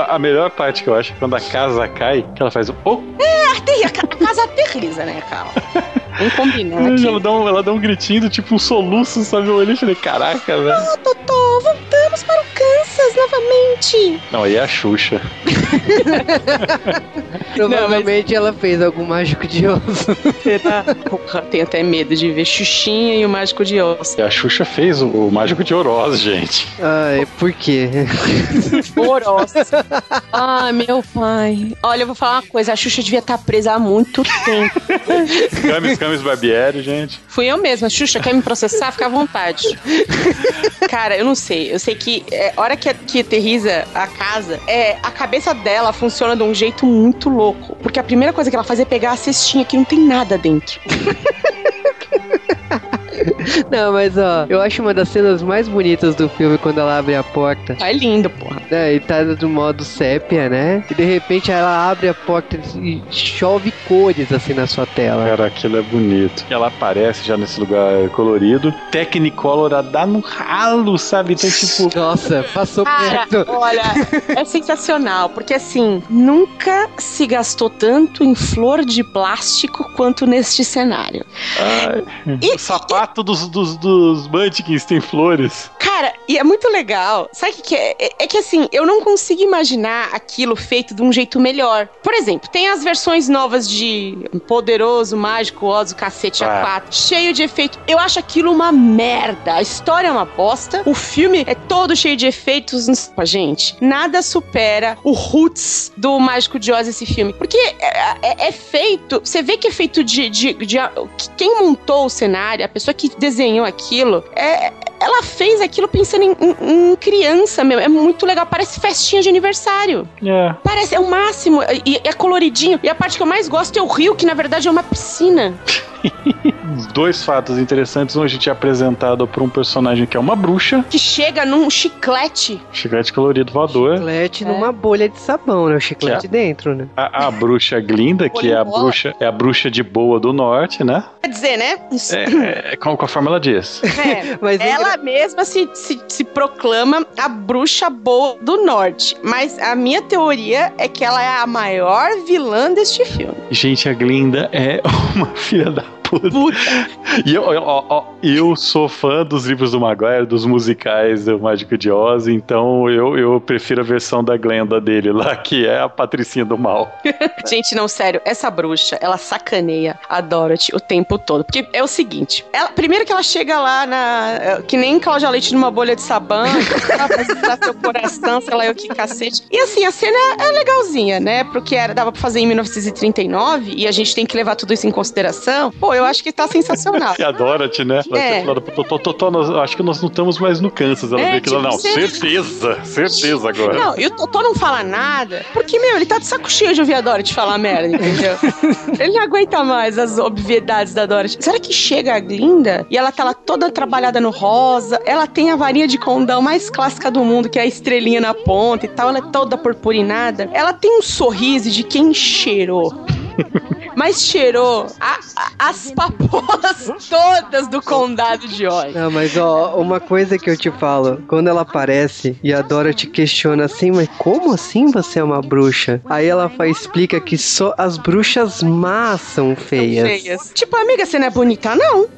a melhor parte que eu acho é quando a casa cai, que ela faz o. Oh! É, a, a casa aterriza, né, cara? [laughs] Vamos combinar. Aqui. Ela, dá um, ela dá um gritinho, tipo um soluço, sabe? Eu olhei e falei, caraca, velho. Oh, Totó, voltamos para o Kansas novamente. Não, aí é a Xuxa. Provavelmente [laughs] Não, mas... ela fez algum mágico de osso. Porra, tenho até medo de ver Xuxinha e o mágico de osso. E a Xuxa fez o, o mágico de Oroz, gente. Ai, por quê? Oroz. Ai, [laughs] meu pai. Olha, eu vou falar uma coisa. A Xuxa devia estar presa há muito tempo. Camis, Camis Barbieri, gente. Fui eu mesma. Xuxa, quer me processar? Fica à vontade. Cara, eu não sei. Eu sei que é, hora que, que aterriza a casa, é, a cabeça dela funciona de um jeito muito louco. Porque a primeira coisa que ela faz é pegar a cestinha que não tem nada dentro. [laughs] [laughs] Não, mas ó, eu acho uma das cenas mais bonitas do filme quando ela abre a porta. É lindo, porra. É, e tá do modo sépia, né? E de repente ela abre a porta e chove cores assim na sua tela. Cara, aquilo é bonito. Ela aparece já nesse lugar colorido. Technicolor dá no ralo, sabe? Então, tipo. [laughs] Nossa, passou Cara, perto. Olha, é sensacional, porque assim, nunca se gastou tanto em flor de plástico quanto neste cenário. Ai, e, o sapato dos, dos, dos Munchkins tem flores. Cara, e é muito legal. Sabe o que, que é? é? é? que assim, eu não consigo imaginar aquilo feito de um jeito melhor. Por exemplo, tem as versões novas de Poderoso, Mágico, Oz, Cacete ah. A4, cheio de efeito. Eu acho aquilo uma merda. A história é uma bosta. O filme é todo cheio de efeitos. Gente, nada supera o roots do Mágico de Oz esse filme. Porque é, é, é feito. Você vê que é feito de, de, de, de. Quem montou o cenário, a pessoa que desenhou aquilo, é, é ela fez aquilo pensando em, em, em criança, meu. É muito legal. Parece festinha de aniversário. É. Parece, é o máximo. E é coloridinho. E a parte que eu mais gosto é o rio, que na verdade é uma piscina. [laughs] Dois fatos interessantes. Um, a gente é apresentado por um personagem que é uma bruxa. Que chega num chiclete. Chiclete colorido voador. Chiclete é. numa bolha de sabão, né? O chiclete é. dentro, né? A, a bruxa Glinda, que é a bruxa, é a bruxa de boa do norte, né? Quer dizer, né? É, é, a forma ela diz. [laughs] É, [laughs] Mas ela engra... mesma se, se, se proclama a bruxa boa do norte. Mas a minha teoria é que ela é a maior vilã deste filme. Gente, a Glinda é [laughs] uma filha da puta. E eu, eu, ó, eu sou fã dos livros do Maguire, dos musicais do Mágico de Oz, então eu, eu prefiro a versão da Glenda dele lá, que é a Patricinha do Mal. [laughs] Gente, não, sério, essa bruxa, ela sacaneia a Dorothy o tempo todo. Porque é o seguinte, ela, primeiro que ela chega lá na. Que nem Cláudia Leite numa bolha de sabão, [laughs] ela vai seu coração, sei lá eu que cacete. E assim, a cena é legalzinha, né? Porque era, dava pra fazer em 1939 e a gente tem que levar tudo isso em consideração. Pô, eu acho que tá sensacional. E a Dorothy, né? É. Totó, acho que nós não estamos mais no Kansas. Ela é, vê que tipo, não, certeza, certeza agora. Não, e o Totó não fala nada, porque, meu, ele tá de saco cheio de ouvir a Dorothy falar merda, entendeu? [laughs] ele não aguenta mais as obviedades da Dorothy. Será que chega a Glinda e ela tá lá toda trabalhada no rosa, ela tem a varinha de condão mais clássica do mundo, que é a estrelinha na ponta e tal, ela é toda purpurinada. Ela tem um sorriso de quem cheirou mas cheirou a, a, as papolas todas do condado de Oz. Não, mas ó, uma coisa que eu te falo, quando ela aparece e a Dora te questiona assim, mas como assim você é uma bruxa? Aí ela faz, explica que só as bruxas más são feias. São feias. Tipo, amiga, você não é bonita, não. [laughs]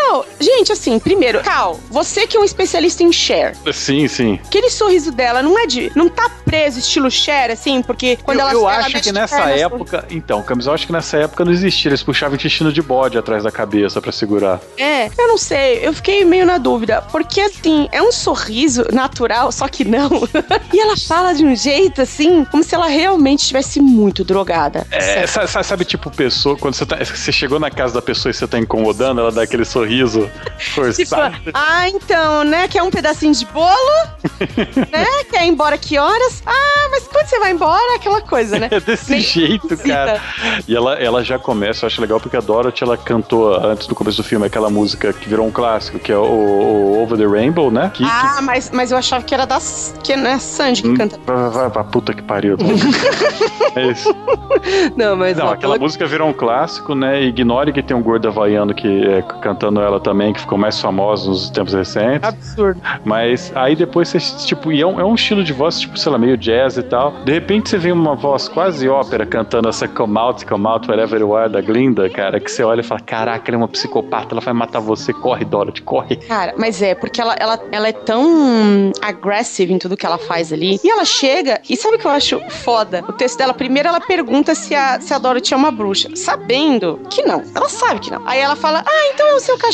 Não, gente, assim, primeiro, Cal, você que é um especialista em Cher. Sim, sim. Aquele sorriso dela não é de. Não tá preso estilo Cher, assim, porque quando eu, ela Eu ela acho que nessa época. Então, Camis, eu acho que nessa época não existia. Eles puxavam intestino de bode atrás da cabeça para segurar. É, eu não sei. Eu fiquei meio na dúvida. Porque, assim, é um sorriso natural, só que não. [laughs] e ela fala de um jeito, assim, como se ela realmente estivesse muito drogada. É, sabe, sabe, tipo, pessoa, quando você, tá, você chegou na casa da pessoa e você tá incomodando, ela dá aquele sorriso forçado. Tipo, ah, então, né? Quer um pedacinho de bolo? [laughs] né? Quer ir embora que horas? Ah, mas quando você vai embora? Aquela coisa, né? É desse Nem jeito, cara. E ela, ela já começa, eu acho legal, porque a Dorothy, ela cantou antes do começo do filme aquela música que virou um clássico, que é o, o Over the Rainbow, né? Que, ah, que... Mas, mas eu achava que era da que, né, Sandy que hum, canta. Vai, vai, vai, puta que pariu. é isso. [laughs] Não, mas... Não, aquela música virou um clássico, né? Ignore que tem um gordo havaiano que é cantando ela também, que ficou mais famosa nos tempos recentes. Absurdo. Mas aí depois você, tipo, e é um, é um estilo de voz, tipo, sei lá, meio jazz e tal. De repente você vê uma voz quase ópera cantando essa Come Out, Come Out, Wherever You Are da Glinda, cara, que você olha e fala: caraca, ela é uma psicopata, ela vai matar você, corre, Dorothy, corre. Cara, mas é, porque ela, ela, ela é tão agressiva em tudo que ela faz ali. E ela chega, e sabe o que eu acho foda? O texto dela, primeiro ela pergunta se a, se a Dorothy é uma bruxa, sabendo que não. Ela sabe que não. Aí ela fala: ah, então é o seu cachorro.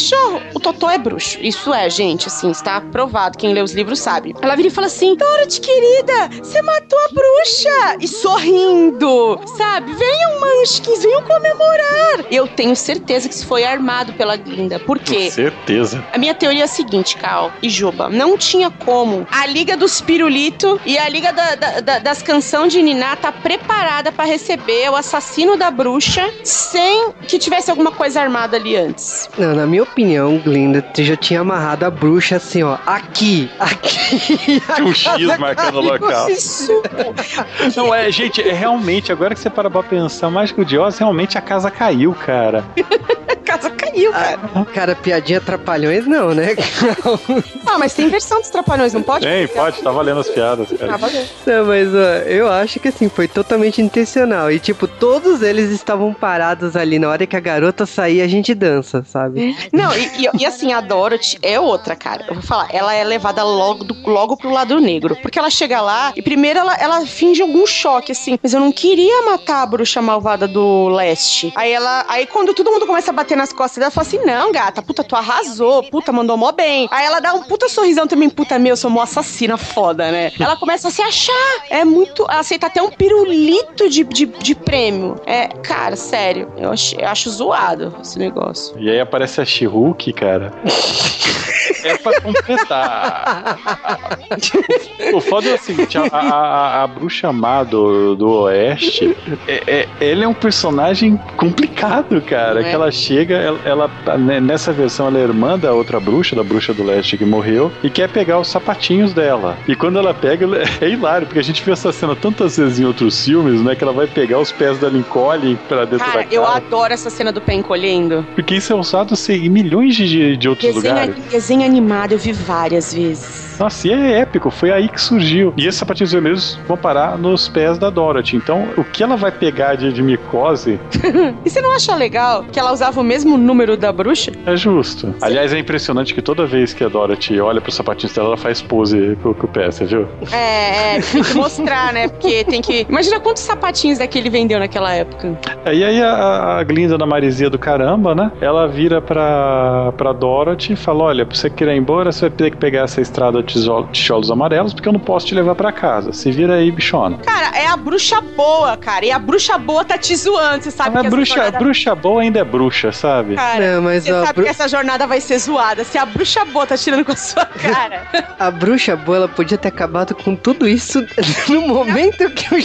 O Totó é bruxo. Isso é, gente, assim, está provado. Quem lê os livros sabe. Ela vira e fala assim: Dorothy, querida, você matou a bruxa! E sorrindo, sabe? Venham, Munchkins, venham comemorar. Eu tenho certeza que isso foi armado pela Glinda. Por quê? Com certeza. A minha teoria é a seguinte, Cal e Juba. Não tinha como a Liga dos Pirulito e a Liga da, da, da, das Canção de Niná tá preparada para receber o assassino da bruxa sem que tivesse alguma coisa armada ali antes. Não, na minha opinião, Glinda já tinha amarrado a bruxa assim, ó. Aqui, aqui. [laughs] Tinha um X marcando o local. Isso. Não, é, gente, é realmente, agora que você para pra pensar, Mágico de Oz, realmente a casa caiu, cara. [laughs] a casa caiu, cara. Ah, cara, piadinha trapalhões não, né? [laughs] ah, mas tem versão dos trapalhões, não pode? Tem, pode, tá valendo as piadas, cara. Tá valendo. Não, mas ó, eu acho que assim, foi totalmente intencional. E tipo, todos eles estavam parados ali na hora que a garota sair, a gente dança, sabe? Não, e, e, assim, a Dorothy é outra, cara. Eu vou falar, ela é levada logo, do, logo pro lado negro. Porque ela chega lá e primeiro ela, ela finge algum choque, assim. Mas eu não queria matar a bruxa malvada do leste. Aí ela. Aí quando todo mundo começa a bater nas costas dela, fala assim: não, gata, puta, tu arrasou, puta, mandou mó bem. Aí ela dá um puta sorrisão também, puta, meu, eu sou mó assassina foda, né? Ela começa a se achar. É muito. Ela aceita até um pirulito de, de, de prêmio. É, cara, sério, eu acho, eu acho zoado esse negócio. E aí aparece a She-Hulk, cara. é pra completar. o foda é o seguinte: a, a, a bruxa má do, do Oeste, é, é, ele é um personagem complicado, cara. É. Que ela chega, ela, ela, né, nessa versão, ela é irmã da outra bruxa, da bruxa do Leste que morreu, e quer pegar os sapatinhos dela. E quando ela pega, [laughs] é hilário, porque a gente viu essa cena tantas vezes em outros filmes, né? Que ela vai pegar os pés dela encolhe pra dentro cara, da casa. Eu adoro essa cena do pé encolhendo. Porque isso é usado assim, em milhões de, de outros desenho, lugares. Desenho animado eu vi várias vezes. Nossa, e é épico, foi aí que surgiu. E esses sapatinhos vermelhos vão parar nos pés da Dorothy. Então, o que ela vai pegar de, de micose. [laughs] e você não acha legal que ela usava o mesmo número da bruxa? É justo. Sim. Aliás, é impressionante que toda vez que a Dorothy olha pro sapatinhos dela, ela faz pose com, com o pé, você viu? É, é, [laughs] tem que mostrar, né? Porque tem que. Imagina quantos sapatinhos daquele vendeu naquela época. É, e aí a, a Glinda da Marizia do caramba, né? Ela vira pra, pra Dorothy e fala: Olha, pra você querer ir embora, você vai ter que pegar essa estrada tijolos amarelos, porque eu não posso te levar para casa. Se vira aí, bichona. Cara, é a bruxa boa, cara. E a bruxa boa tá te zoando, você sabe Mas que a bruxa, jornada... bruxa boa ainda é bruxa, sabe? Cara, não, mas você sabe bru... que essa jornada vai ser zoada. Se a bruxa boa tá tirando com a sua cara. [laughs] a bruxa boa, ela podia ter acabado com tudo isso [laughs] no momento que eu.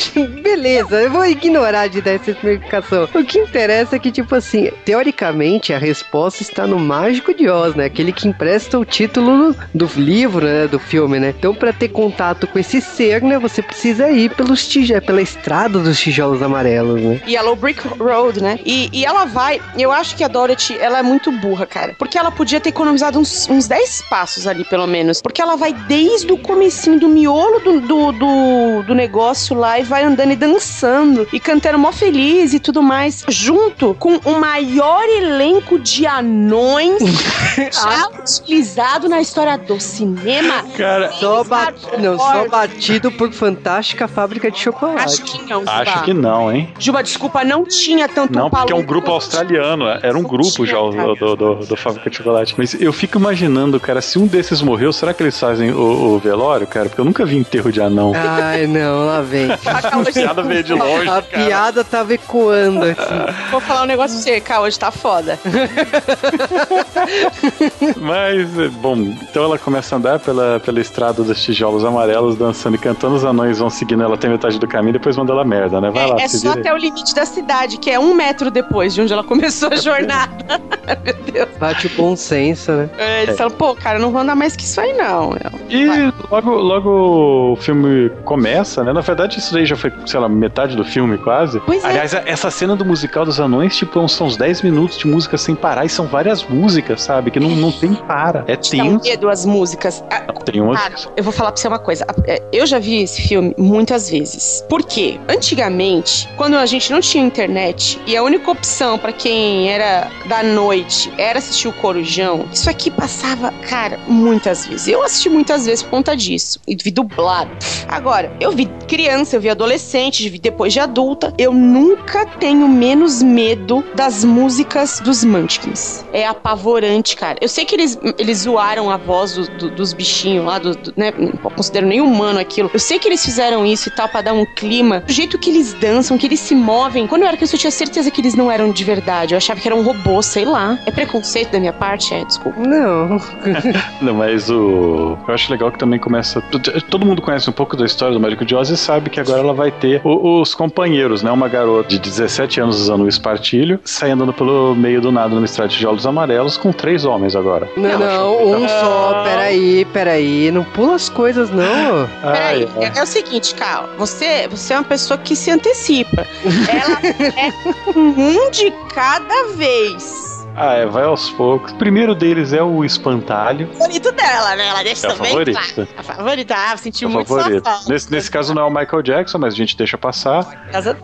Beleza, eu vou ignorar de dar essa explicação. O que interessa é que, tipo assim, teoricamente, a resposta está no Mágico de Oz, né? Aquele que empresta o título do livro, né? Do filme, né? Então, para ter contato com esse ser, né, você precisa ir pelos tijolos, pela estrada dos tijolos amarelos, né? Yellow Brick Road, né? E, e ela vai. Eu acho que a Dorothy, ela é muito burra, cara. Porque ela podia ter economizado uns, uns 10 passos ali, pelo menos. Porque ela vai desde o comecinho do miolo do, do, do, do negócio lá e vai andando e dançando e cantando mó feliz e tudo mais, junto com o maior elenco de anões [laughs] já utilizado na história do cinema Cara, só, bat... não, só batido por Fantástica Fábrica de Chocolate. Acho que não, Juba. Acho que não, hein? Juba, desculpa, não tinha tanto Não, porque é um grupo australiano. Era um grupo já do, do, do, do, Fábrica de Chocolate. Mas eu fico imaginando, cara, se um desses morreu, será que eles fazem o, o velório, cara? Porque eu nunca vi enterro de anão. Ai, não, lá vem. [laughs] a piada veio de longe. A cara. piada tava ecoando aqui. Vou falar um negócio pra você, cara, hoje tá foda. [laughs] [laughs] Mas, bom, então ela começa a andar pela, pela estrada dos tijolos amarelos, dançando e cantando, os anões vão seguindo ela até metade do caminho, depois manda ela merda, né? Vai é, lá, é se só até o limite da cidade, que é um metro depois de onde ela começou a [laughs] jornada. [laughs] Meu Deus. Bate o bom senso, né? É, eles É. falam, pô, cara, não vou andar mais que isso aí, não. E Vai. logo, logo o filme começa, né? Na verdade, isso daí já foi, sei lá, metade do filme quase. Pois é. Aliás, essa cena do musical dos anões, tipo, são uns 10 minutos de música sem parar e são várias músicas, sabe? Que não, não tem para. É tenso. medo as músicas. Ah, Tem umas. Cara, eu vou falar pra você uma coisa. É, Eu já vi esse filme muitas vezes. Por quê? Antigamente, quando a gente não tinha internet e a única opção pra quem era da noite era assistir o Corujão, isso aqui passava, cara, muitas vezes. Eu assisti muitas vezes por conta disso. E vi dublado. Agora, eu vi criança, eu vi adolescente, vi depois de adulta. Eu nunca tenho menos medo das músicas dos Munchkins. É apavorante, cara. Eu sei que eles, eles zoaram a voz do- do- dos bichinhos lá, do, do- né? Não considero nem humano aquilo. Eu sei que eles fizeram isso e tal pra dar um clima. Do jeito que eles dançam, que eles se movem. Quando eu era criança, eu tinha certeza que eles não eram de verdade. Eu achava que era um robô, sei lá. É preconceito da minha parte? É, desculpa. Não. [laughs] Não, mas o. Eu acho legal que também começa. Todo mundo conhece um pouco da história do Mágico de Oz e sabe que agora ela vai ter o- os companheiros, né? Uma garota de 17 anos usando o espartilho, sai andando pelo meio do nada numa estrada de tijolos amarelos com três homens agora. Não, não, um só. Peraí, peraí. Não pula as coisas, não. [laughs] Peraí, Ai, é, é o seguinte, Carl. Você, você é uma pessoa que se antecipa. Ela [laughs] é um de cada vez. Ah, é, vai aos poucos. O primeiro deles é o espantalho. Favorito dela, né? Ela deixa É também. favorito. claro. A favorita, ah, senti É muito falta. Nesse, nesse caso não é o Michael Jackson, mas a gente deixa passar.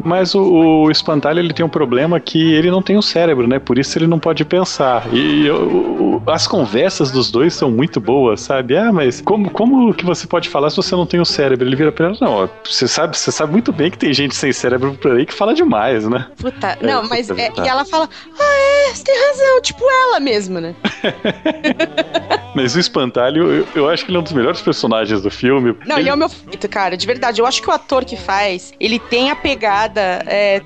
Mas o, o espantalho ele tem um problema que ele não tem o cérebro, né? Por isso ele não pode pensar. E o- as conversas dos dois são muito boas, sabe? Ah, mas como, como que você pode falar se você não tem o cérebro? Ele vira pra ela, não, você sabe, você sabe muito bem que tem gente sem cérebro por aí que fala demais, né? Puta, não, É, mas puta, é, e ela fala, ah, é, você tem razão, tipo ela mesma, né? [laughs] Mas o espantalho, eu, eu acho que ele é um dos melhores personagens do filme. Não, ele, é o meu favorito, cara, de verdade. Eu acho que o ator que faz, ele tem a pegada, é,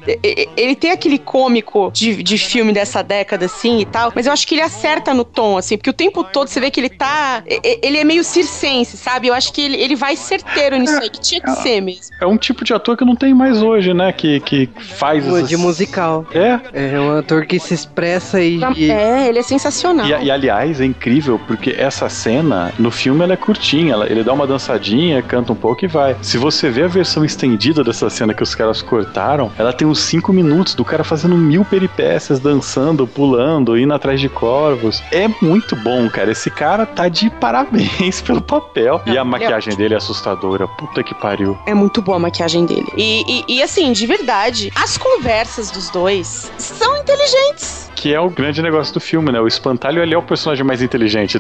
ele tem aquele cômico de, de filme dessa década, assim, e tal, mas eu acho que ele acerta no tom, assim, porque o tempo todo você vê que ele tá, ele é meio circense, sabe? Eu acho que ele, ele vai certeiro nisso aí, que tinha que é, ser mesmo. É um tipo de ator que não tem mais hoje, né? Que, que faz... Essas... De musical. É? É um ator que se expressa e... É, ele é sensacional. E, e aliás, é incrível, porque essa cena, no filme, ela é curtinha, ela, ele dá uma dançadinha, canta um pouco e vai. Se você vê a versão estendida dessa cena que os caras cortaram, ela tem uns 5 minutos do cara fazendo mil peripécias, dançando, pulando, indo atrás de corvos. É muito bom, cara. Esse cara tá de parabéns [laughs] pelo papel. E a maquiagem dele é assustadora. Puta que pariu. É muito boa a maquiagem dele. E, e, e assim, de verdade, as conversas dos dois são inteligentes que é o grande negócio do filme, né? O espantalho ele é o personagem mais inteligente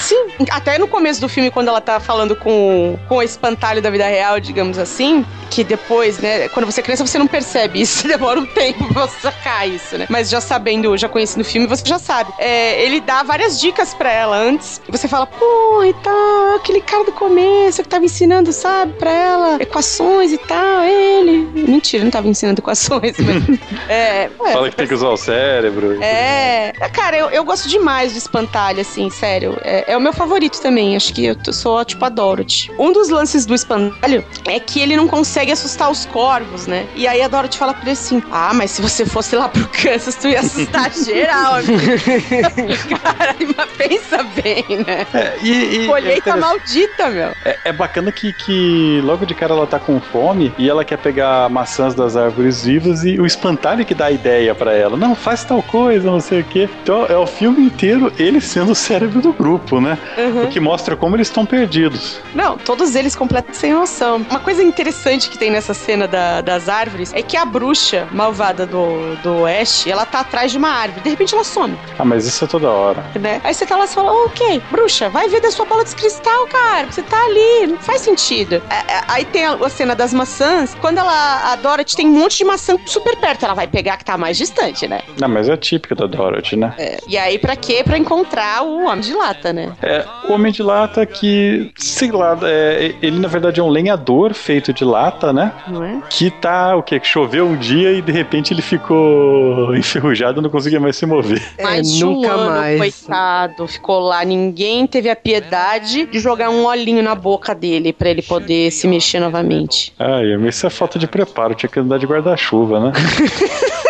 Sim, até no começo do filme, quando ela tá falando com, com o espantalho da vida real, digamos assim, que depois, né, quando você é criança, você não percebe isso, [laughs] demora um tempo pra você sacar isso, né? Mas já sabendo, já conhecendo o filme, você já sabe. É, ele dá várias dicas pra ela antes, e você fala, pô, e tal, aquele cara do começo que tava ensinando, sabe, pra ela, equações e tal, ele. Mentira, não tava ensinando equações, mas. [laughs] é, fala que tem que usar o cérebro. É. Cara, eu, eu gosto demais do espantalho, assim, sério. É, é, o meu favorito também. Acho que eu sou, tipo, a Dorothy. Um dos lances do espantalho é que ele não consegue assustar os corvos, né? E aí a Dorothy fala pra ele assim: Ah, mas se você fosse lá pro Kansas, tu ia assustar [laughs] geral. [laughs] Cara, mas pensa bem, né? É, e, e Colheita é maldita, meu. É, é bacana que, que logo de cara ela tá com fome e ela quer pegar maçãs das árvores vivas e o espantalho que dá a ideia para ela. Não, faz tal coisa, não sei o quê. Então é o filme inteiro ele sendo o cérebro do grupo, né? Uhum. O que mostra como eles estão perdidos. Não, todos eles completamente sem noção. Uma coisa interessante que tem nessa cena da, das árvores é que a bruxa malvada do, do Oeste, ela tá atrás de uma árvore. De repente ela some. Ah, mas isso é toda hora. Né? Aí você tá lá e fala, oh, ok, bruxa, vai ver da sua bola de cristal, cara. Você tá ali, não faz sentido. É, é, aí tem a, a, cena das maçãs. Quando ela, a Dorothy tem um monte de maçã super perto, ela vai pegar que tá mais distante, né? Não, mas é típica da Dorothy, né? É. E aí, pra quê? Pra encontrar o Homem de Lata, né? É, o Homem de Lata que, sei lá, é, ele na verdade é um lenhador feito de lata, né? Não é? Que tá, o quê? Que choveu um dia e de repente ele ficou [laughs] enferrujado e não conseguia mais se mover. É, mais nunca um ano, mais. coitado, ficou lá. Ninguém teve a piedade de jogar um olhinho na boca dele pra ele poder se mexer novamente. Ai, isso é falta de preparo, tinha que andar de guarda-chuva, né? [laughs]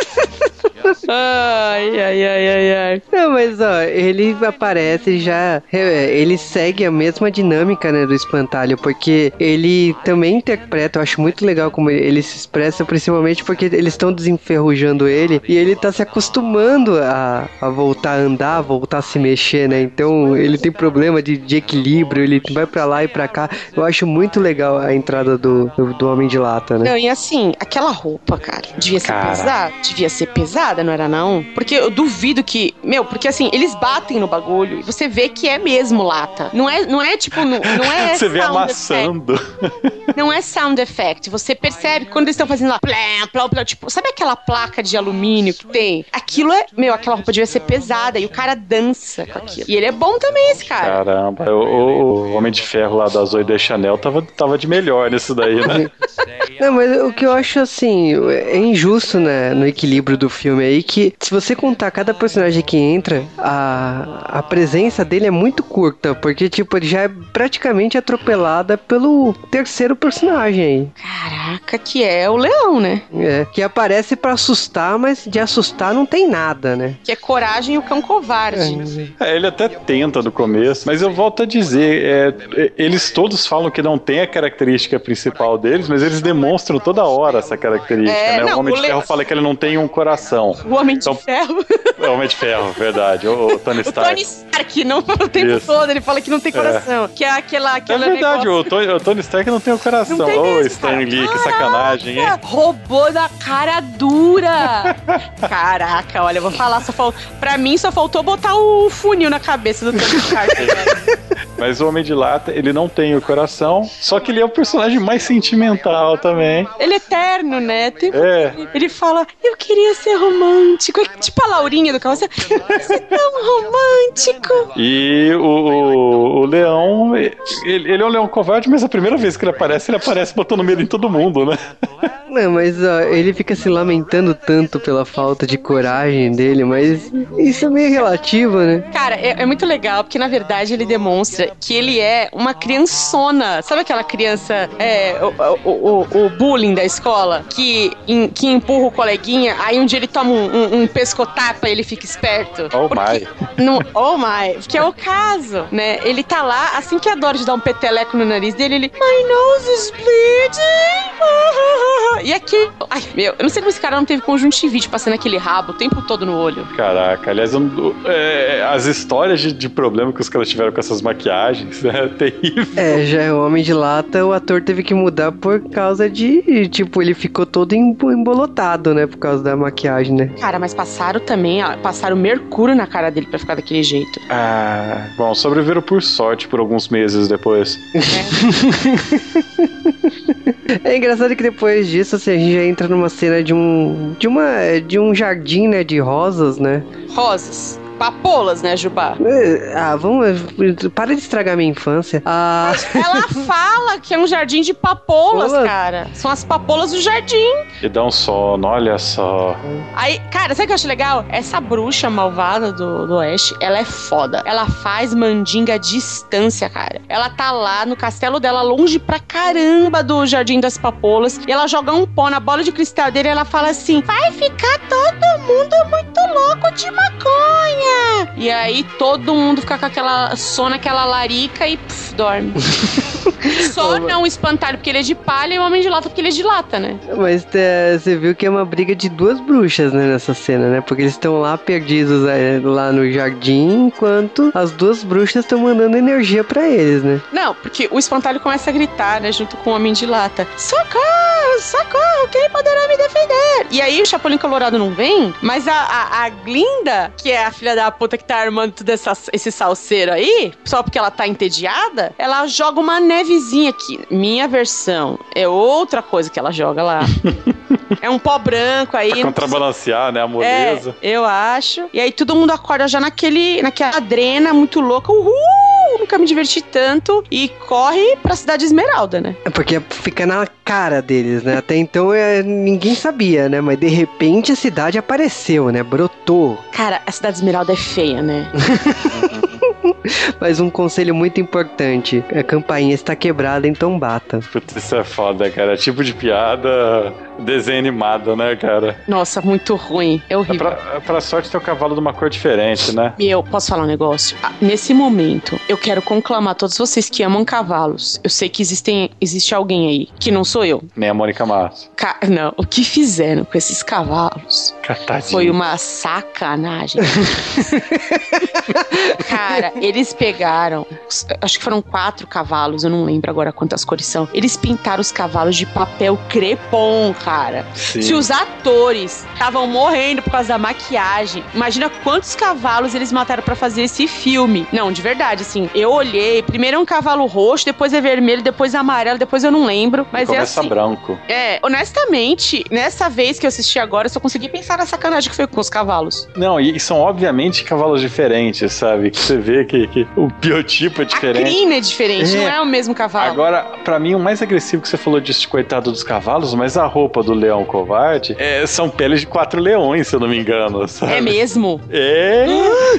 ai, ai, ai, ai, ai. Não, mas ó, ele aparece já. É, ele segue a mesma dinâmica, né, do espantalho, porque ele também interpreta, eu acho muito legal como ele se expressa, principalmente porque eles estão desenferrujando ele e ele tá se acostumando a, a voltar a andar, a voltar a se mexer, né? Então ele tem problema de, de equilíbrio, ele vai para lá e para cá. Eu acho muito legal a entrada do, do, do, Homem de Lata, né? Não, e assim, aquela roupa, cara, devia ser pesada, devia ser pesada, não era não? Porque eu duvido que. Meu, porque assim, eles batem no bagulho e você vê que é mesmo lata. Não é, não é tipo. Não, não é. [laughs] você vê amassando. Effect. Não é sound effect. Você percebe quando eles estão fazendo lá. Plá, plá, tipo, sabe aquela placa de alumínio que tem? Aquilo é. Meu, aquela roupa devia ser pesada e o cara dança com aquilo. E ele é bom também, esse cara. Caramba, o, o Homem de Ferro lá da Zoe de Chanel tava, tava de melhor nisso daí, né? [laughs] não, mas o que eu acho assim, é injusto, né, no equilíbrio do filme aí, que se você contar cada personagem que entra, a, a presença dele é muito curta, porque, tipo, ele já é praticamente atropelada pelo terceiro personagem aí. Caraca, que é o leão, né? É, que aparece para assustar, mas de assustar não tem nada, né? Que é coragem e o cão covarde. É. é, ele até tenta no começo, mas eu volto a dizer, é, eles todos falam que não tem a característica principal deles, mas eles demonstram toda hora essa característica, é, né? Não, o Homem o de Ferro fala que ele não tem um coração. O Homem de então, Ferro. [laughs] É Homem de Ferro, verdade. O, o Tony Stark. O Tony Stark, não [laughs] o tempo Isso. todo, ele fala que não tem é. coração. É. Que é aquela. aquela é verdade, o Tony, o Tony, Stark não tem o coração. Ô, oh, Stan Lee, que sacanagem, hein? Roubou da cara dura. [laughs] Caraca, olha, eu vou falar, só fal... pra mim só faltou botar o funil na cabeça do Tony Stark. Mas o Homem de Lata, ele não tem o coração, só que ele é o personagem mais sentimental também. Ele é eterno, né? Tem- É. Ele fala, eu queria ser romântico. É Tipo a Laurinha do carro. Você é tão romântico. E o, o, o leão, ele, ele é um leão covarde, mas a primeira vez que ele aparece, ele aparece botando medo em todo mundo, né? Não, mas ó, ele fica se lamentando tanto pela falta de coragem dele, mas isso é meio relativo, né? Cara, é, é muito legal, porque na verdade ele demonstra que ele é uma criançona. Sabe aquela criança, é, o, o, o, o bullying da escola, que, em- que empurra o coleguinha, aí um dia ele toma um, um, um pescotapa ele fica esperto? Oh my. Não, oh my, que é o caso, né? Ele tá lá, assim que a Doris dá um peteleco no nariz dele, ele. My nose is bleeding! E aqui. Ai, meu, eu não sei como esse cara não teve conjuntivite passando aquele rabo o tempo todo no olho. Caraca, aliás, eu é, as histórias de, de problema que os caras tiveram com essas maquiagens [laughs] é terrível. É, já é o Homem de Lata, o ator teve que mudar por causa de. Tipo, ele ficou todo embo- embolotado, né? Por causa da maquiagem, né? Cara, mas passaram também, ó, passaram mercúrio na cara dele pra ficar daquele jeito. Ah, bom, sobreviveram por sorte por alguns meses depois. É [laughs] engraçado que depois disso, assim, a gente já entra numa cena de um. de uma. de um jardim, né? De rosas, né? Rosas. Papolas, né, Jubá? É, Ah, vamos. Para de estragar minha infância. Ah. Ela [laughs] fala que é um jardim de papolas, Papolas? cara. São as papolas do jardim. E dá um sono, olha só. Aí, cara, sabe o que eu acho legal? Essa bruxa malvada do, do Oeste, ela é foda. Ela faz mandinga à distância, cara. Ela tá lá no castelo dela, longe pra caramba do Jardim das Papolas. E ela joga um pó na bola de cristal dele e ela fala assim: Vai ficar todo mundo muito louco de maconha. [laughs] E aí todo mundo fica com aquela sono, aquela larica e pff, dorme. [laughs] Só não o espantalho porque ele é de palha e o homem de lata porque ele é de lata, né? Mas é, você viu que é uma briga de duas bruxas, né, nessa cena, né? Porque eles estão lá perdidos é, lá no jardim, enquanto as duas bruxas estão mandando energia pra eles, né? Não, porque o espantalho começa a gritar, né, junto com o homem de lata. Socorro, socorro, quem poderá me defender? E aí o Chapolin Colorado não vem, mas a, a, a Glinda, que é a filha da puta que tá armando todo essa, esse salseiro aí, só porque ela tá entediada, ela joga uma nevezinha aqui. Minha versão é outra coisa que ela joga lá. [laughs] é um pó branco aí. Pra contrabalancear, né, a É, moleza. eu acho. E aí todo mundo acorda já naquele, naquela adrena muito louca. Uhul! Nunca me diverti tanto. E corre pra cidade Esmeralda, né? É Porque fica na cara deles, né? Até então é, ninguém sabia, né? Mas de repente a cidade apareceu, né? Brotou. Cara, a cidade Esmeralda é feia, né? [laughs] Mas um conselho muito importante: a campainha está quebrada, então bata. Putz, isso é foda, cara. Tipo de piada desenho animado, né, cara? Nossa, muito ruim. É É horrível. pra, é pra sorte ter um cavalo de uma cor diferente, né? Meu, posso falar um negócio? Ah, Nesse momento, eu quero conclamar todos vocês que amam cavalos. Eu sei que existem, existe alguém aí, que não sou eu. Nem a Mônica Massa. Ca- não, o que fizeram com esses cavalos Catadinho. foi uma sacanagem. [laughs] Cara, eles pegaram, acho que foram quatro cavalos, eu não lembro agora quantas cores são. Eles pintaram os cavalos de papel crepom, cara. Sim. Se os atores estavam morrendo por causa da maquiagem, imagina quantos cavalos eles mataram pra fazer esse filme. Não, de verdade, assim, eu olhei, primeiro é um cavalo roxo, depois é vermelho, depois é amarelo, depois eu não lembro, mas é Começa assim. branco. É, honestamente, nessa vez que eu assisti agora, eu só consegui pensar na sacanagem que foi com os cavalos. Não, e são obviamente cavalos diferentes, sabe? Que você vê que, que o biotipo é A diferente. crina é diferente, É. não é o mesmo cavalo. Agora, pra mim, o mais agressivo que você falou disso de coitado dos cavalos, mas a roupa do leão covarde é, são peles de quatro leões, se eu não me engano. Sabe? É mesmo? É.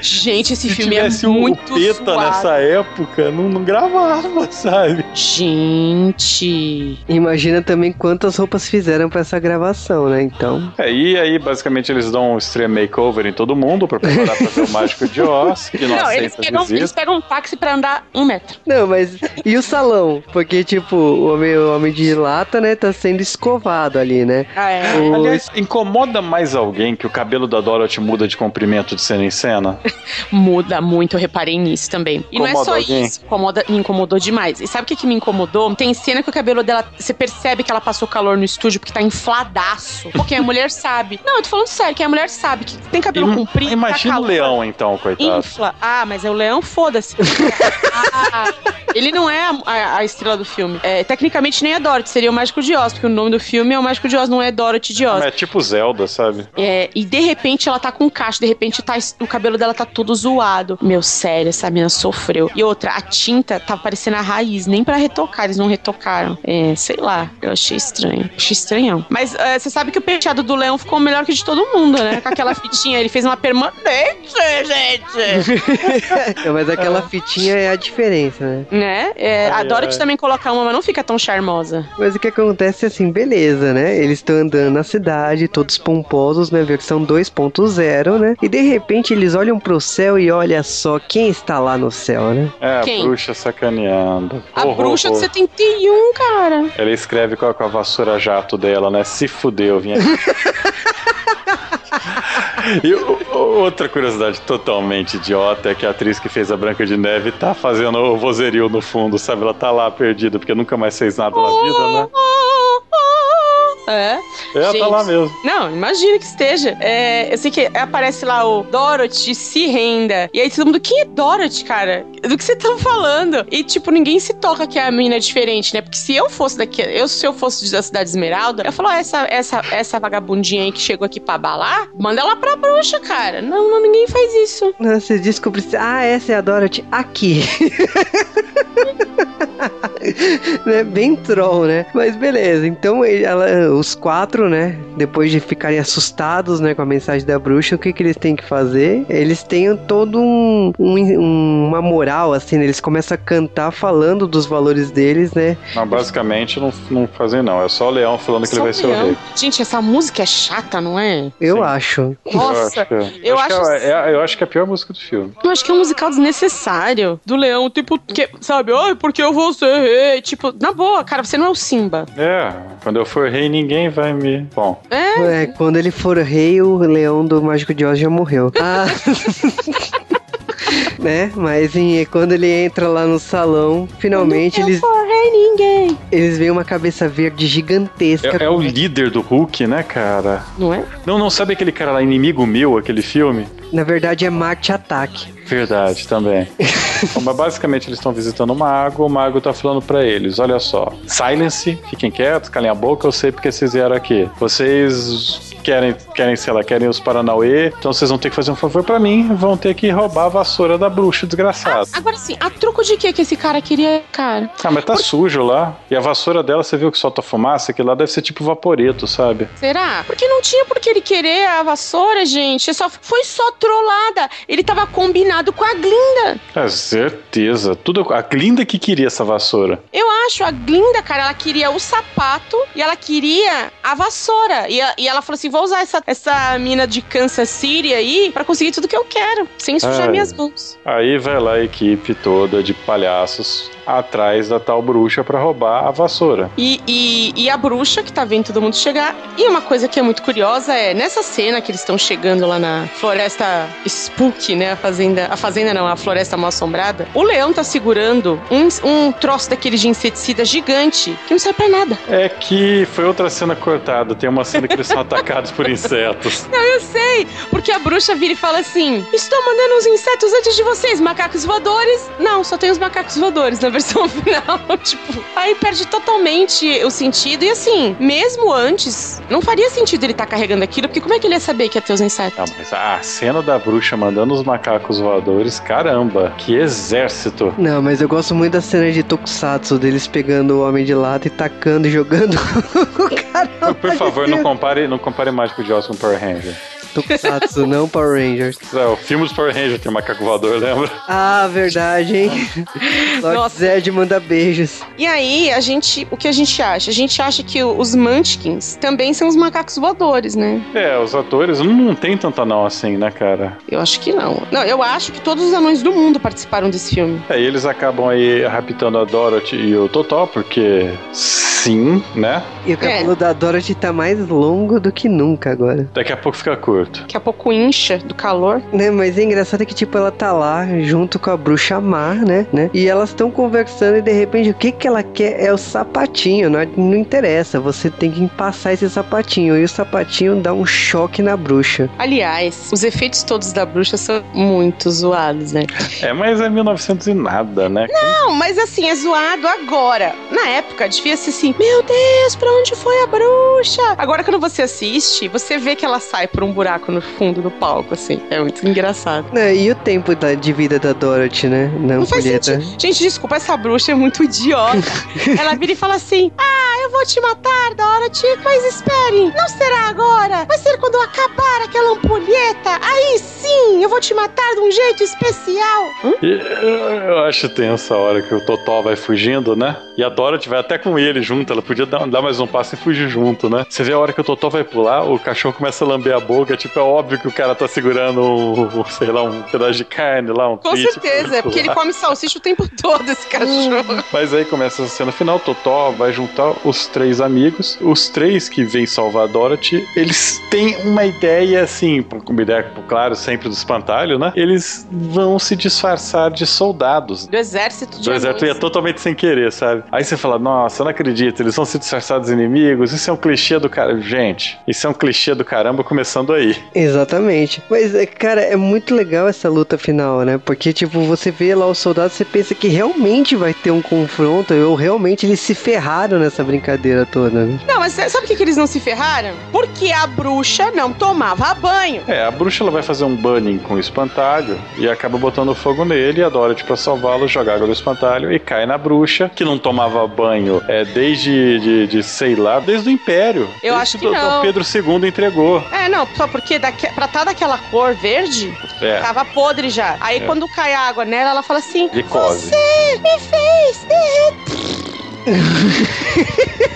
Gente, esse Se filme é tivesse o- muito o PETA nessa época, não, não gravava, [laughs] sabe? Gente. Imagina também quantas roupas fizeram pra essa gravação, né? Então. É, e aí, basicamente, eles dão um extreme makeover em todo mundo pra preparar pra ver o Mágico de Oz, que não, Não, aceita eles pegam, eles pegam um táxi pra andar um metro. Não, mas. E o salão? Porque, tipo, o homem, o homem de lata, né, tá sendo escovado. A ali, né? Ah, é. O- Aliás, incomoda mais alguém que o cabelo da Dorothy muda de comprimento de cena em cena? [laughs] Muda muito, eu reparei nisso também. E não é Incomoda só alguém? isso, incomoda, me incomodou demais. E sabe o que, que me incomodou? Tem cena que o cabelo dela, você percebe que ela passou calor no estúdio porque tá infladaço. Porque a mulher [laughs] sabe. Não, eu tô falando sério, que a mulher sabe que tem cabelo Im- comprido. Imagina tá o leão, então, coitado. Infla. Ah, mas é o leão, foda-se. [laughs] Ah, ele não é a, a- a estrela do filme. É, tecnicamente nem é Dorothy, seria o Mágico de Oz, porque o nome do filme é o Mágico de Oz, não é Dorothy de Oz. É tipo Zelda, sabe? É, e de repente ela tá com caixa, de repente tá, o cabelo dela tá todo zoado. Meu, sério, essa menina sofreu. E outra, a tinta tava parecendo a raiz, nem pra retocar, eles não retocaram. É, sei lá, eu achei estranho. Achei estranhão. Mas é, você sabe que o penteado do leão ficou melhor que o de todo mundo, né? Com aquela fitinha, ele fez uma permanente, gente! É, [laughs] mas aquela fitinha é a diferença, né? né? É, a Ai, Dorothy ai. também coloca uma, mas não fica tão charmosa. Mas o que acontece é assim, beleza, né? Eles estão andando na cidade, todos pomposos, né? Versão 2.0, né? E de repente eles olham pro céu e olha só quem está lá no céu, né? É, Quem? a bruxa sacaneando. A Horror, bruxa de horror. 71, cara. Ela escreve com a, com a vassoura jato dela, né? Se fudeu, vinha. [laughs] E outra curiosidade totalmente idiota é que a atriz que fez a Branca de Neve tá fazendo o vozerio no fundo, sabe? Ela tá lá perdida, porque nunca mais fez nada na vida, né? É. Ela tá Gente. lá mesmo. Não, imagina que esteja. É, eu sei que aparece lá o Dorothy se renda. E aí todo mundo, quem é Dorothy, cara? Do que você tá falando? E, tipo, ninguém se toca que a menina é diferente, né? Porque se eu fosse daqui, eu, se eu fosse da Cidade Esmeralda, eu falo, ó, essa, essa, essa vagabundinha aí que chegou aqui pra balar, manda ela pra bruxa, cara. Não, não, ninguém faz isso. Você descobre, ah, essa é a Dorothy aqui. né? [laughs] Bem troll, né? Mas beleza, então ela- os quatro, né? Depois de ficarem assustados, né, com a mensagem da bruxa, o que que eles têm que fazer? Eles têm todo um, um- uma moral, assim, né? eles começam a cantar falando dos valores deles, né? Não, basicamente não, não fazem não. É só o leão falando que ele vai ser o rei. Gente, essa música é chata, não é? Eu Sim. acho. Nossa, eu acho, que, eu acho, acho- que é, é- eu acho que é a pior música do filme. Eu acho que é um musical desnecessário. Do leão, tipo, que, sabe? Ai, porque eu vou ser rei. Tipo, na boa, cara, você não é o Simba. É, quando eu for rei, ninguém vai me. Bom, É, É, quando ele for rei, o leão do Mágico de Oz já morreu. Ah. [laughs] né? Mas em- quando ele entra lá no salão, finalmente não eles, for rei ninguém. eles veem uma cabeça verde gigantesca. é, é o líder do Hulk, né, cara? Não é? Não, não sabe aquele cara lá, Inimigo Meu, aquele filme? Na verdade é Marte Ataque. Verdade, também. [laughs] Bom, mas basicamente eles estão visitando o mago, o mago tá falando pra eles: olha só, silence, fiquem quietos, calem a boca, eu sei porque vocês vieram aqui. Vocês querem, querem, sei lá, querem os Paranauê, então vocês vão ter que fazer um favor pra mim, vão ter que roubar a vassoura da bruxa desgraçada. Agora sim, a troco de que que esse cara queria, cara? Ah, mas tá sujo lá. E a vassoura dela, você viu que solta fumaça, que lá deve ser tipo vaporeto, sabe? Será? Porque não tinha por que ele querer a vassoura, gente. Só, foi só trollada. Ele tava combinado com a Glinda. É certeza. Tudo, a Glinda que queria essa vassoura. Eu acho, a Glinda, cara, ela queria o sapato e ela queria a vassoura. E, e ela falou assim: vou usar essa, essa mina de Kansas City aí pra conseguir tudo que eu quero, sem sujar Ai. minhas mãos. Aí vai lá a equipe toda de palhaços atrás da tal bruxa pra roubar a vassoura. E, e, e a bruxa que tá vendo todo mundo chegar. E uma coisa que é muito curiosa é nessa cena que eles estão chegando lá na floresta Spook, né? A fazenda. A fazenda não, a floresta mal assombrada. O leão tá segurando um, um troço daquele de inseticida gigante que não serve pra nada. É que foi outra cena cortada. Tem uma cena que eles são [laughs] atacados por insetos. Não, eu sei, porque a bruxa vira e fala assim: Estou mandando uns insetos antes de vocês, macacos voadores. Não, só tem os macacos voadores na versão [laughs] final. tipo, aí perde totalmente o sentido. E assim, mesmo antes, não faria sentido ele estar carregando aquilo, porque como é que ele ia saber que ia ter os insetos? Não, mas a cena da bruxa mandando os macacos voadores, caramba, que exército. Não, mas eu gosto muito da cena de Tokusatsu, deles pegando o Homem de Lata e tacando e jogando. [laughs] Caramba, Por favor, não compare, não compare Mágico de Oz com Power Ranger. Tokusatsu, não Power Rangers. É, o filme dos Power Rangers tem macaco voador, lembra? Ah, verdade, hein? [laughs] Lord Nossa. Zed manda beijos. E aí, a gente, o que a gente acha? A gente acha que os Munchkins também são os macacos voadores, né? É, os atores não, não tem tanta não assim, né, cara? Eu acho que não. Não, eu acho que todos os anões do mundo participaram desse filme. É, e eles acabam aí raptando a Dorothy e o Totó, porque sim, né? E o cabelo da Dorothy tá mais longo do que nunca agora. Daqui a pouco fica curto. Daqui a pouco incha do calor. Né, mas é engraçado que, tipo, ela tá lá junto com a bruxa Mar, né? né? E elas estão conversando e de repente o que que ela quer é o sapatinho. Não, não interessa, você tem que passar esse sapatinho. E o sapatinho dá um choque na bruxa. Aliás, os efeitos todos da bruxa são muito zoados, né? É, mas é 1900 e nada, né? Não, mas assim, é zoado agora. Na época, devia ser assim: Meu Deus, pra onde foi a bruxa? Agora, quando você assiste, você vê que ela sai por um buraco no fundo do palco, assim. É muito engraçado. Né, E o tempo da- de vida da Dorothy, né? Na Não faz ampulheta. sentido. Gente, desculpa, essa bruxa é muito idiota. [laughs] ela vira e fala assim: Ah, eu vou te matar, Dorothy, mas espere, não será agora. Vai ser quando acabar aquela ampulheta. Aí sim, eu vou te matar de um jeito especial. E eu acho tenso a hora que o Totó vai fugindo, né? E a Dorothy vai até com ele junto. Ela podia dar, dar mais um passo e fugir junto, né? Você vê a hora que o Totó vai pular, o cachorro começa a lamber a boca. Tipo, é óbvio que o cara tá segurando, um, sei lá, um pedaço de carne lá, um Com certeza, é porque ele [laughs] come salsicha o tempo todo, esse cachorro. Mas aí começa a cena final, Totó vai juntar os três amigos. Os três que vêm salvar a Dorothy, eles têm uma ideia, assim, uma ideia, claro, sempre do espantalho, né? Eles vão se disfarçar de soldados. Do exército de Do exército anões. ia totalmente sem querer, sabe? Aí você fala, nossa, eu não acredito, eles vão se disfarçar dos inimigos, isso é um clichê do cara. Gente, isso é um clichê do caramba começando aí. Exatamente. Mas, é, cara, é muito legal essa luta final, né? Porque, tipo, você vê lá os soldados, você pensa que realmente vai ter um confronto, ou realmente eles se ferraram nessa brincadeira toda, né? Não, mas sabe por que, que eles não se ferraram? Porque a bruxa não tomava banho. É, a bruxa ela vai fazer um banning com o espantalho e acaba botando fogo nele e a Dorothy pra salvá-lo joga água do espantalho e cai na bruxa, que não tomava banho é, desde, de, de, sei lá, desde o Império. Eu desde acho que Dom não. Pedro II entregou. É, não, só porque daque, pra estar daquela cor verde, É, tava podre já. Aí É. quando cai a água nela, ela fala assim. Você me fez derreter. [laughs]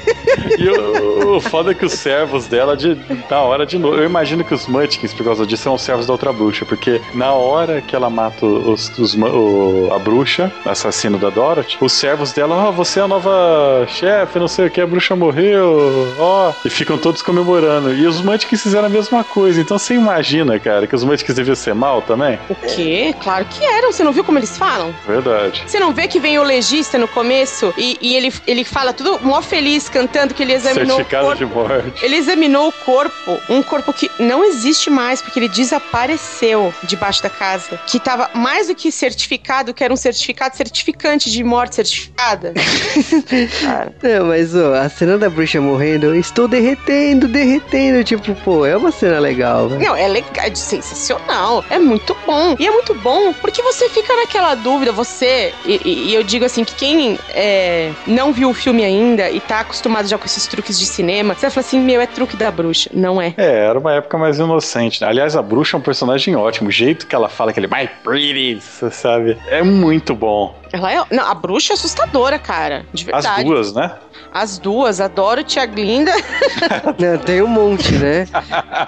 E o, o foda é que os servos dela, de, na hora de novo. Eu imagino que os Munchkins, por causa disso, são os servos da outra bruxa. Porque na hora que ela mata os, os o- a bruxa, assassino da Dorothy, os servos dela, ó, você é a nova chefe, não sei o que, a bruxa morreu, ó. E ficam todos comemorando. E os Munchkins fizeram a mesma coisa. Então você imagina, cara, que os Munchkins deviam ser mal também? O quê? Claro que eram. Você não viu como eles falam? Verdade. Você não vê que vem o legista no começo e, e ele, ele fala tudo mó feliz, cantando que ele examinou o Certificado corpo. de morte. Ele examinou o corpo, um corpo que não existe mais, porque ele desapareceu debaixo da casa. Que tava mais do que certificado, que era um certificado certificante de morte certificada. [laughs] Cara, Não, mas ó, a cena da bruxa morrendo, eu estou derretendo, derretendo. Tipo, pô, é uma cena legal, velho. não, é legal, é sensacional, é muito bom. E é muito bom porque você fica naquela dúvida, você, e, e- e eu digo assim, que quem é, não viu o filme ainda e tá acostumado já com esses truques de cinema, você vai falar assim, meu, é truque da bruxa. Não é. É, era uma época mais inocente. né? Aliás, a bruxa é um personagem ótimo. O jeito que ela fala aquele My Pretty, você sabe? É muito bom. Ela é. Não, a bruxa é assustadora, cara. De As verdade. duas, né? As duas, a Dorothy e a Glinda. [laughs] Não, tem um monte, né?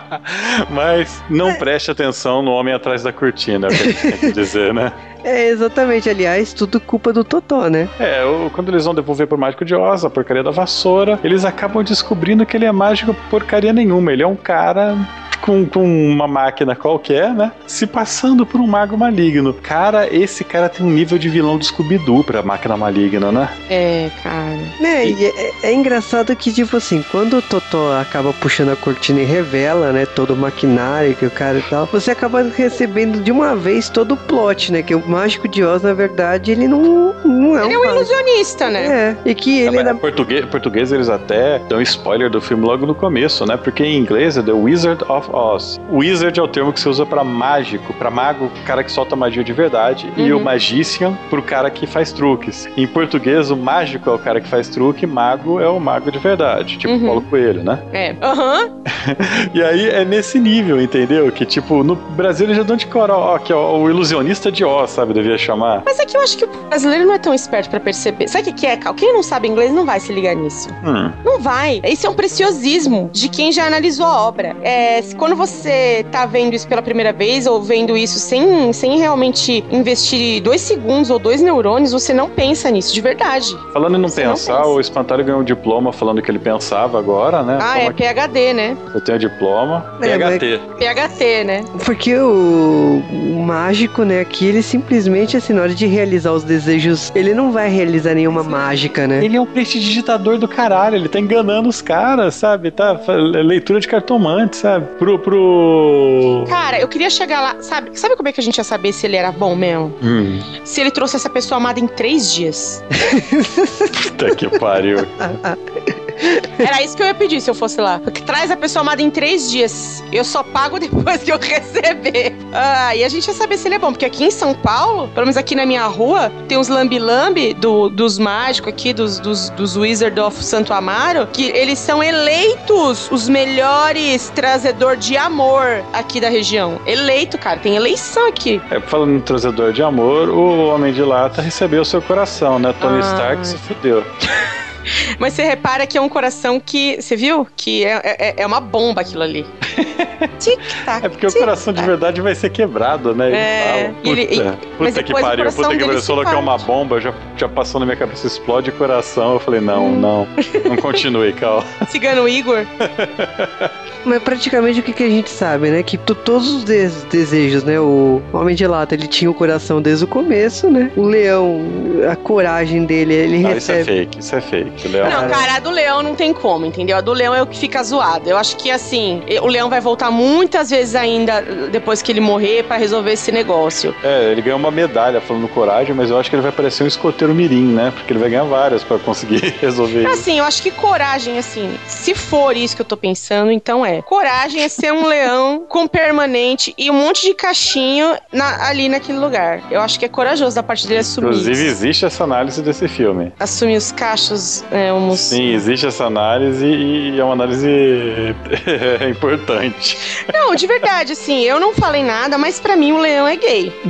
[laughs] Mas não preste atenção no homem atrás da cortina, é o que a gente tem que dizer, né? É, exatamente. Aliás, tudo culpa do Totó, né? É, o- quando eles vão devolver pro Mágico de Oz a porcaria da vassoura, eles acabam descobrindo que ele é mágico porcaria nenhuma. Ele é um cara com, com uma máquina qualquer, né? Se passando por um mago maligno. Cara, esse cara tem um nível de vilão do Scooby-Doo pra máquina maligna, né? É, cara. Né, e é, é engraçado que, tipo assim, quando o Totó acaba puxando a cortina e revela, né, todo o maquinário que o cara e tal, você acaba recebendo de uma vez todo o plot, né? Que o Mágico de Oz, na verdade, ele não, não é Ele é um um ilusionista, né? É, e que ele É, em português, português eles até dão spoiler do filme logo no começo, né? Porque em inglês é The Wizard of Oz. Wizard é o termo que você usa pra mágico, pra mago, cara que solta magia de verdade, e o Uhum. magician pro cara que faz truques. Em português, o mágico é o cara que faz truque, mago é o mago de verdade, tipo Uhum. Paulo Coelho, né? É. Aham. [laughs] E aí é nesse nível, entendeu? Que tipo, no Brasil eles já dão de cor, ó, que é o ilusionista de Oz, sabe? Devia chamar. Mas é que eu acho que o brasileiro não é tão esperto pra perceber. Sabe o que é, Cal? Quem não sabe inglês não vai se ligar nisso. Hum. Não vai. Isso é um preciosismo de quem já analisou a obra. É, se- quando você tá vendo isso pela primeira vez ou vendo isso sem, sem realmente investir dois segundos ou dois neurônios, você não pensa nisso, de verdade. Falando em não Você não pensar, pensa. o Espantalho ganhou um diploma falando que ele pensava agora, né? Ah, Toma é aqui, PHD, né? Eu tenho diploma. É, PHT. PHT, né? Porque o, o mágico, né, aqui, ele simplesmente, assim, na hora de realizar os desejos, ele não vai realizar nenhuma mágica, né? Ele é um prestidigitador do caralho, ele tá enganando os caras, sabe? Tá leitura de cartomante, sabe? Pro. Pro... Cara, eu queria chegar lá. Sabe, sabe como é que a gente ia saber se ele era bom mesmo? Hum, Se ele trouxe essa pessoa amada em três dias. [laughs] puta que pariu. [laughs] [laughs] Era isso que eu ia pedir se eu fosse lá. Porque traz a pessoa amada em três dias. Eu só pago [laughs] depois que eu receber. Ah, e a gente ia saber se ele é bom. Porque aqui em São Paulo, pelo menos aqui na minha rua, tem uns lambi-lambi do, dos mágicos aqui, dos, dos, dos Wizard of Santo Amaro, que eles são eleitos os melhores trazedor de amor aqui da região. Eleito, cara. Tem eleição aqui. É, falando em trazedor de amor, o Homem de Lata recebeu seu coração, né? Tony Ah. Stark se fudeu. [laughs] Mas você repara que é um coração que. Você viu? Que é, é, é uma bomba aquilo ali. Tic-tac. É porque o tic-tac. coração de verdade vai ser quebrado, né? Ele É, fala, e ele- puta, e- puta mas que o pariu, puta que pariu, se falou que é uma bomba, já, já passou na minha cabeça, explode o coração. Eu falei, não, Hum. não, não [laughs] continue, calma. Cigano Igor. [laughs] Mas praticamente o que, que a gente sabe, né? Que to- todos os des- desejos, né? O Homem de Lata, ele tinha o coração desde o começo, né? O leão, a coragem dele, ele Ah, isso é recebe... fake, isso é fake. Léo. Não, cara, a do leão não tem como, entendeu? A do leão é o que fica zoado. Eu acho que, assim, o leão vai voltar muitas vezes ainda depois que ele morrer pra resolver esse negócio. É, ele ganhou uma medalha falando coragem, mas eu acho que ele vai parecer um escoteiro mirim, né? Porque ele vai ganhar várias pra conseguir [laughs] resolver isso. Assim, eu acho que coragem, assim, se for isso que eu tô pensando, então é. Coragem é ser um leão com permanente e um monte de cachinho na- ali naquele lugar. Eu acho que é corajoso da parte dele assumir. Inclusive, existe essa análise desse filme. Assumir os cachos, é, uns... Sim, existe essa análise e é uma análise [laughs] importante. Não, de verdade, assim, eu não falei nada, mas pra mim o leão é gay. [laughs]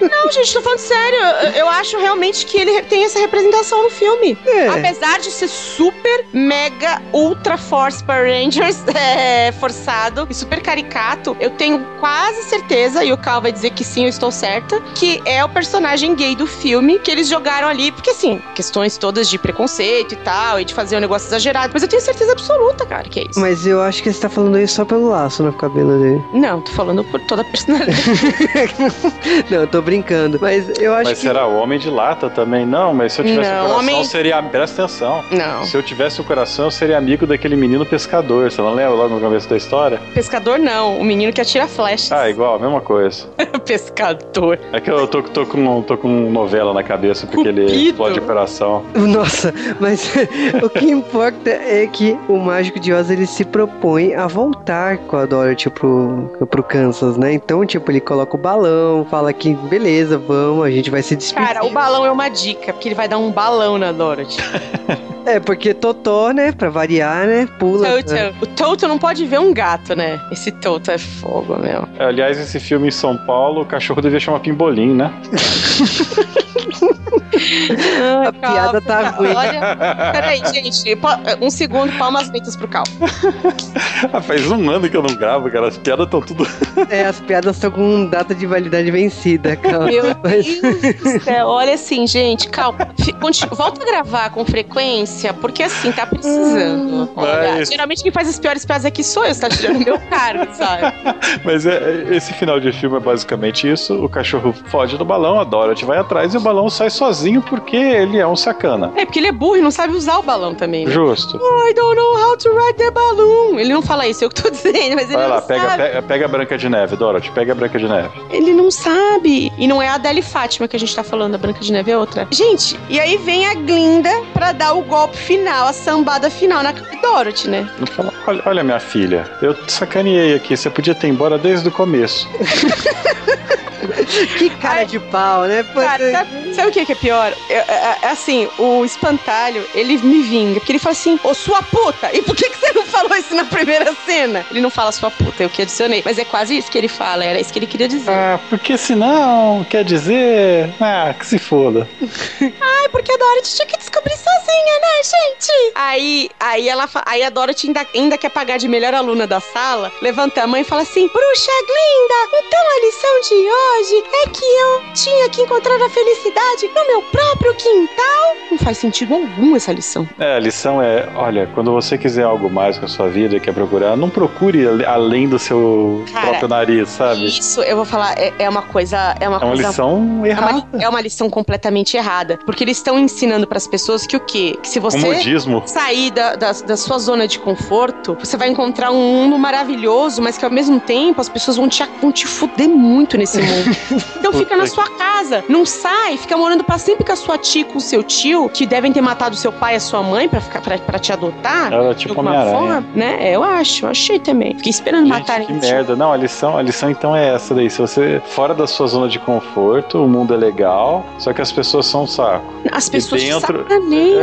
não, gente, tô falando sério. Eu, eu acho realmente que ele tem essa representação no filme. É. Apesar de ser super, mega, ultra force Power Rangers [laughs] é, forçado e super caricato, eu tenho quase certeza, e o Cal vai dizer que sim, eu estou certa, que é o personagem gay do filme que eles jogaram ali, porque assim, questões todas de preconceito e tal, e de fazer um negócio exagerado, mas eu tenho certeza absoluta, cara, que é isso. Mas eu acho que você tá falando isso só pelo laço no cabelo dele. Não, tô falando por toda a personalidade. [laughs] Não, eu tô brincando. Mas eu acho Mas que. será o homem de lata também? Não, mas se eu tivesse Não, o coração, homem- seria. Presta atenção. Não. Se eu tivesse o coração, eu seria amigo daquele menino pescador. Você não lembra logo no começo da história? Pescador não, o menino que atira flechas. Ah, igual, a mesma coisa. [laughs] Pescador. É que eu tô, tô, com, tô com novela na cabeça, porque ele Cupido. explode o coração. Nossa, mas [laughs] o que importa é que o Mágico de Oz ele se propõe a voltar com a Dorothy pro, pro Kansas, né? Então, tipo, ele coloca o balão, fala que beleza, vamos, a gente vai se despedir. Cara, o balão é uma dica, porque ele vai dar um balão na Dorothy. [laughs] É, porque Totó, né, pra variar, né, pula. né? Toto. O Toto não pode ver um gato, né? Esse Toto é fogo, meu. É, Aliás, esse filme em São Paulo, o cachorro devia chamar Pimbolim, né? [laughs] Ah, A piada tá ruim. Olha, peraí, gente. Um segundo, palmas lentas pro Cal. [laughs] Ah, Faz um ano que eu não gravo, cara. As piadas estão tudo. É, as piadas estão com data de validade vencida, calma. Meu [laughs] Mas- Deus do céu. Olha assim, gente, calma. Fi- conti- Volta a gravar com frequência, porque assim, tá precisando. Olha, Mas- geralmente quem faz as piores piadas aqui sou eu, você tá tirando meu cargo, sabe? [laughs] Mas é, é- esse final de filme é basicamente isso: o cachorro foge do balão, a Dorothy vai atrás e o balão sai sozinho porque ele é um sacana. É, porque ele é burro e não sabe usar o balão também. Né? Justo. I don't know how to ride the balloon. Ele não fala isso, eu que tô [laughs] dizendo, mas ele Vai não lá, sabe. pega, pega a Branca de Neve, Dorothy, pega a Branca de Neve. Ele não sabe. E não é a Adele Fátima que a gente tá falando, a Branca de Neve é outra. Gente, e aí vem a Glinda pra dar o golpe final, a sambada final na Dorothy, né? Não fala Olha, olha, minha filha, eu sacaneei aqui, você podia ter embora desde o começo. [laughs] que cara de pau, né? Cara, sabe, sabe o que, é pior? É, é, é, assim, o espantalho, ele me vinga, porque ele fala assim, ô sua puta, e por que, que você não [laughs] falou isso na primeira cena? Ele não fala sua puta, eu que adicionei, mas é quase isso que ele fala, era isso que ele queria dizer. Ah, porque senão, quer dizer, ah, que se foda. [laughs] Ai, porque a Dorothy tinha que descobrir sozinha, né, gente? Aí, aí ela, aí a Dorothy ainda, ainda quer pagar de melhor aluna da sala, levanta a mãe e fala assim, bruxa Glinda, então a lição de hoje é que eu tinha que encontrar a felicidade no meu próprio quintal. Não faz sentido algum essa lição. É, a lição é, olha, quando você quiser algo mais com a sua vida e quer procurar, não procure além do seu Cara, próprio nariz, sabe? Isso, eu vou falar, é, é uma coisa... É uma, é uma coisa, lição errada. É uma, é uma lição completamente errada. Porque eles estão ensinando para as pessoas que o quê? Que se você Comodismo. sair da, da, da sua zona de conforto, você vai encontrar um mundo maravilhoso, mas que ao mesmo tempo as pessoas vão te, vão te fuder muito nesse mundo. [laughs] Então fica na sua casa, não sai, fica morando pra sempre com a sua tia, com o seu tio, que devem ter matado seu pai e a sua mãe pra, ficar, pra, pra te adotar. Ela é tipo de né? É, eu acho, eu achei também. Fiquei esperando Gente, matarem. Que merda. Não, a lição, a lição então é essa daí. Se você fora da sua zona de conforto, o mundo é legal, só que as pessoas são um saco. As pessoas e dentro,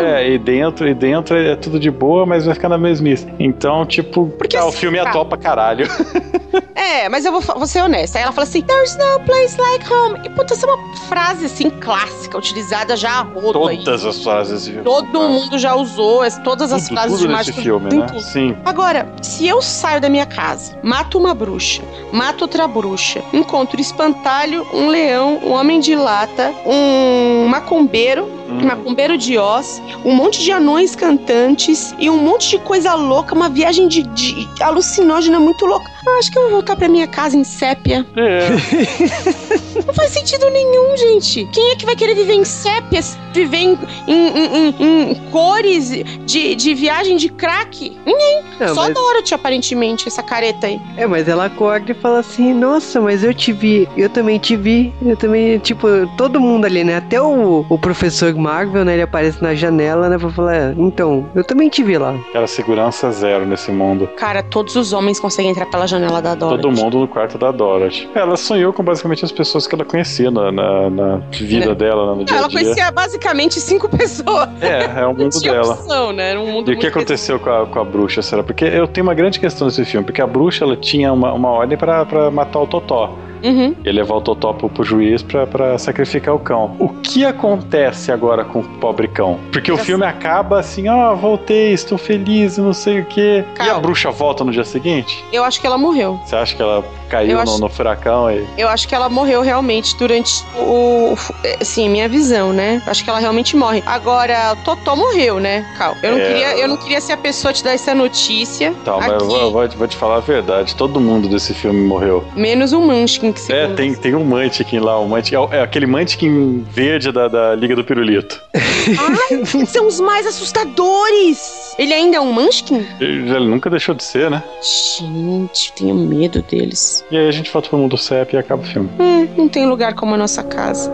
É, e dentro, e dentro é tudo de boa, mas vai ficar na mesmice. Então, tipo, Porque tá, assim, o filme é tá. atopa caralho. [laughs] É, mas eu vou, vou ser honesta. Aí ela fala assim: There's no place like home. E puta, essa é uma frase assim clássica, utilizada já a rodo aí. Todas as frases. viu? Todo mundo já usou todas as Tudo, frases tudo de mágico. filme, tem né? Sim. Agora, se eu saio da minha casa, mato uma bruxa, mato outra bruxa, encontro espantalho, um leão, um homem de lata, um macumbeiro. Um macumbeiro de Oz, um monte de anões cantantes e um monte de coisa louca, uma viagem de, de alucinógena muito louca. Eu acho que eu vou voltar pra minha casa em sépia. É. [laughs] Não faz sentido nenhum, gente. Quem é que vai querer viver em sépias? Viver em, em- em- em- cores de, de viagem de crack? Ninguém. Não, Só mas- Dorothy, aparentemente, essa careta aí. É, mas ela acorda e fala assim, nossa, mas eu te vi, eu também te vi, eu também, tipo, todo mundo ali, né? Até o, o professor Marvel, né? Ele aparece na janela, né? Pra falar, "É, então, eu também te vi lá. Cara, segurança zero nesse mundo. Cara, todos os homens conseguem entrar pela janela da Dorothy. Todo mundo no quarto da Dorothy. Ela sonhou com basicamente as pessoas que ela conhecia na, na, na vida Né? dela, no dia a Ela dia. conhecia basicamente cinco pessoas. É, é o [laughs] mundo dela. opção, né? Era um mundo E o que aconteceu com a, com a bruxa, será? Porque eu tenho uma grande questão nesse filme, porque a bruxa ela tinha uma, uma ordem pra matar o Totó. Uhum. E levar o Totó pro, pro juiz pra, pra sacrificar o cão. O que acontece agora com o pobre cão? Porque o Já filme acaba assim, ó, voltei, estou feliz, não sei o quê. E a Calma. bruxa volta no dia seguinte? Eu acho que ela morreu. Você acha que ela caiu Eu no, acho- no furacão e. Eu acho que ela morreu realmente durante o. o- Assim, minha visão, né? Eu Acho que ela realmente morre. Agora, o Totó morreu, né, Cal? Eu não, É. queria, eu não queria ser a pessoa a te dar essa notícia. Tá, mas eu aqui, vou, eu vou te- vou te falar a verdade. Todo mundo desse filme morreu. Menos o Munchkin que se É, tem, tem um Munchkin lá, um Munchkin, é, é aquele Munchkin verde da, da Liga do Pirulito. Ai, são os mais assustadores! Ele ainda é um Munchkin? Ele, ele nunca deixou de ser, né? Gente, tenho medo deles. E aí a gente volta pro mundo CEP e acaba o filme. Hum, não tem lugar como a nossa casa.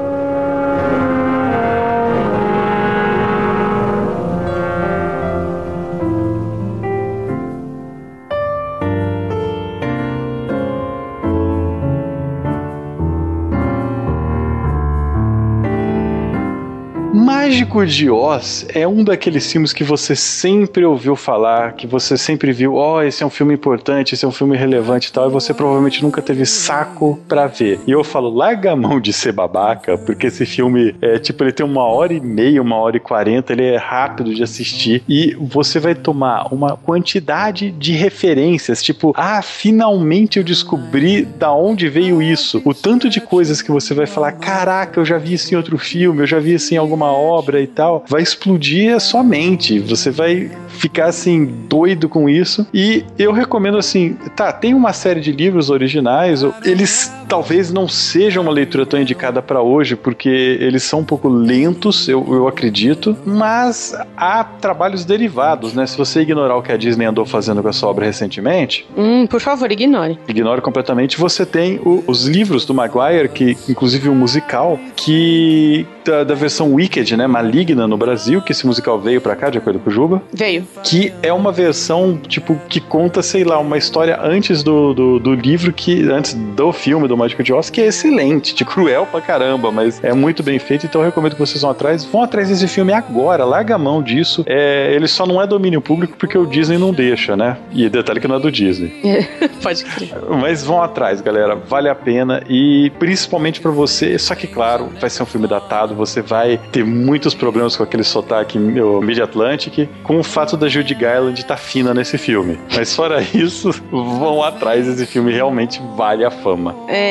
Mágico de Oz é um daqueles filmes que você sempre ouviu falar, que você sempre viu, ó, esse é um filme importante, esse é um filme relevante e tal, e você provavelmente nunca teve saco pra ver. E eu falo, larga a mão de ser babaca, porque esse filme é tipo, ele tem uma hora e meia, uma hora e quarenta, ele é rápido de assistir, e você vai tomar uma quantidade de referências, tipo, ah, finalmente eu descobri da onde veio isso. O tanto de coisas que você vai falar, caraca, eu já vi isso em outro filme, eu já vi isso em alguma obra e tal, vai explodir a sua mente. Você vai ficar assim doido com isso. E eu recomendo assim, tá, tem uma série de livros originais, eles talvez não seja uma leitura tão indicada para hoje, porque eles são um pouco lentos, eu, eu acredito, mas há trabalhos derivados, né? Se você ignorar o que a Disney andou fazendo com a sua obra recentemente. Hum, por favor, ignore. Ignore completamente. Você tem o, os livros do Maguire, que inclusive o um musical, que da, da, versão Wicked, né? Maligna no Brasil, que esse musical veio para cá, de acordo com o Juba. Veio. Que é uma versão, tipo, que conta, sei lá, uma história antes do, do, do livro, que antes do filme do Mágico de Oz, que é excelente, de cruel pra caramba, mas é muito bem feito, então eu recomendo que vocês vão atrás. Vão atrás desse filme agora, larga a mão disso. É, ele só não é domínio público porque o Disney não deixa, né? E detalhe que não é do Disney. [laughs] Pode crer. Mas vão atrás, galera. Vale a pena e principalmente para você, só que claro, vai ser um filme datado, você vai ter muitos problemas com aquele sotaque Mid-Atlantic, com o fato da Judy Garland estar tá fina nesse filme. Mas fora [laughs] isso, vão atrás, esse filme realmente vale a fama. É,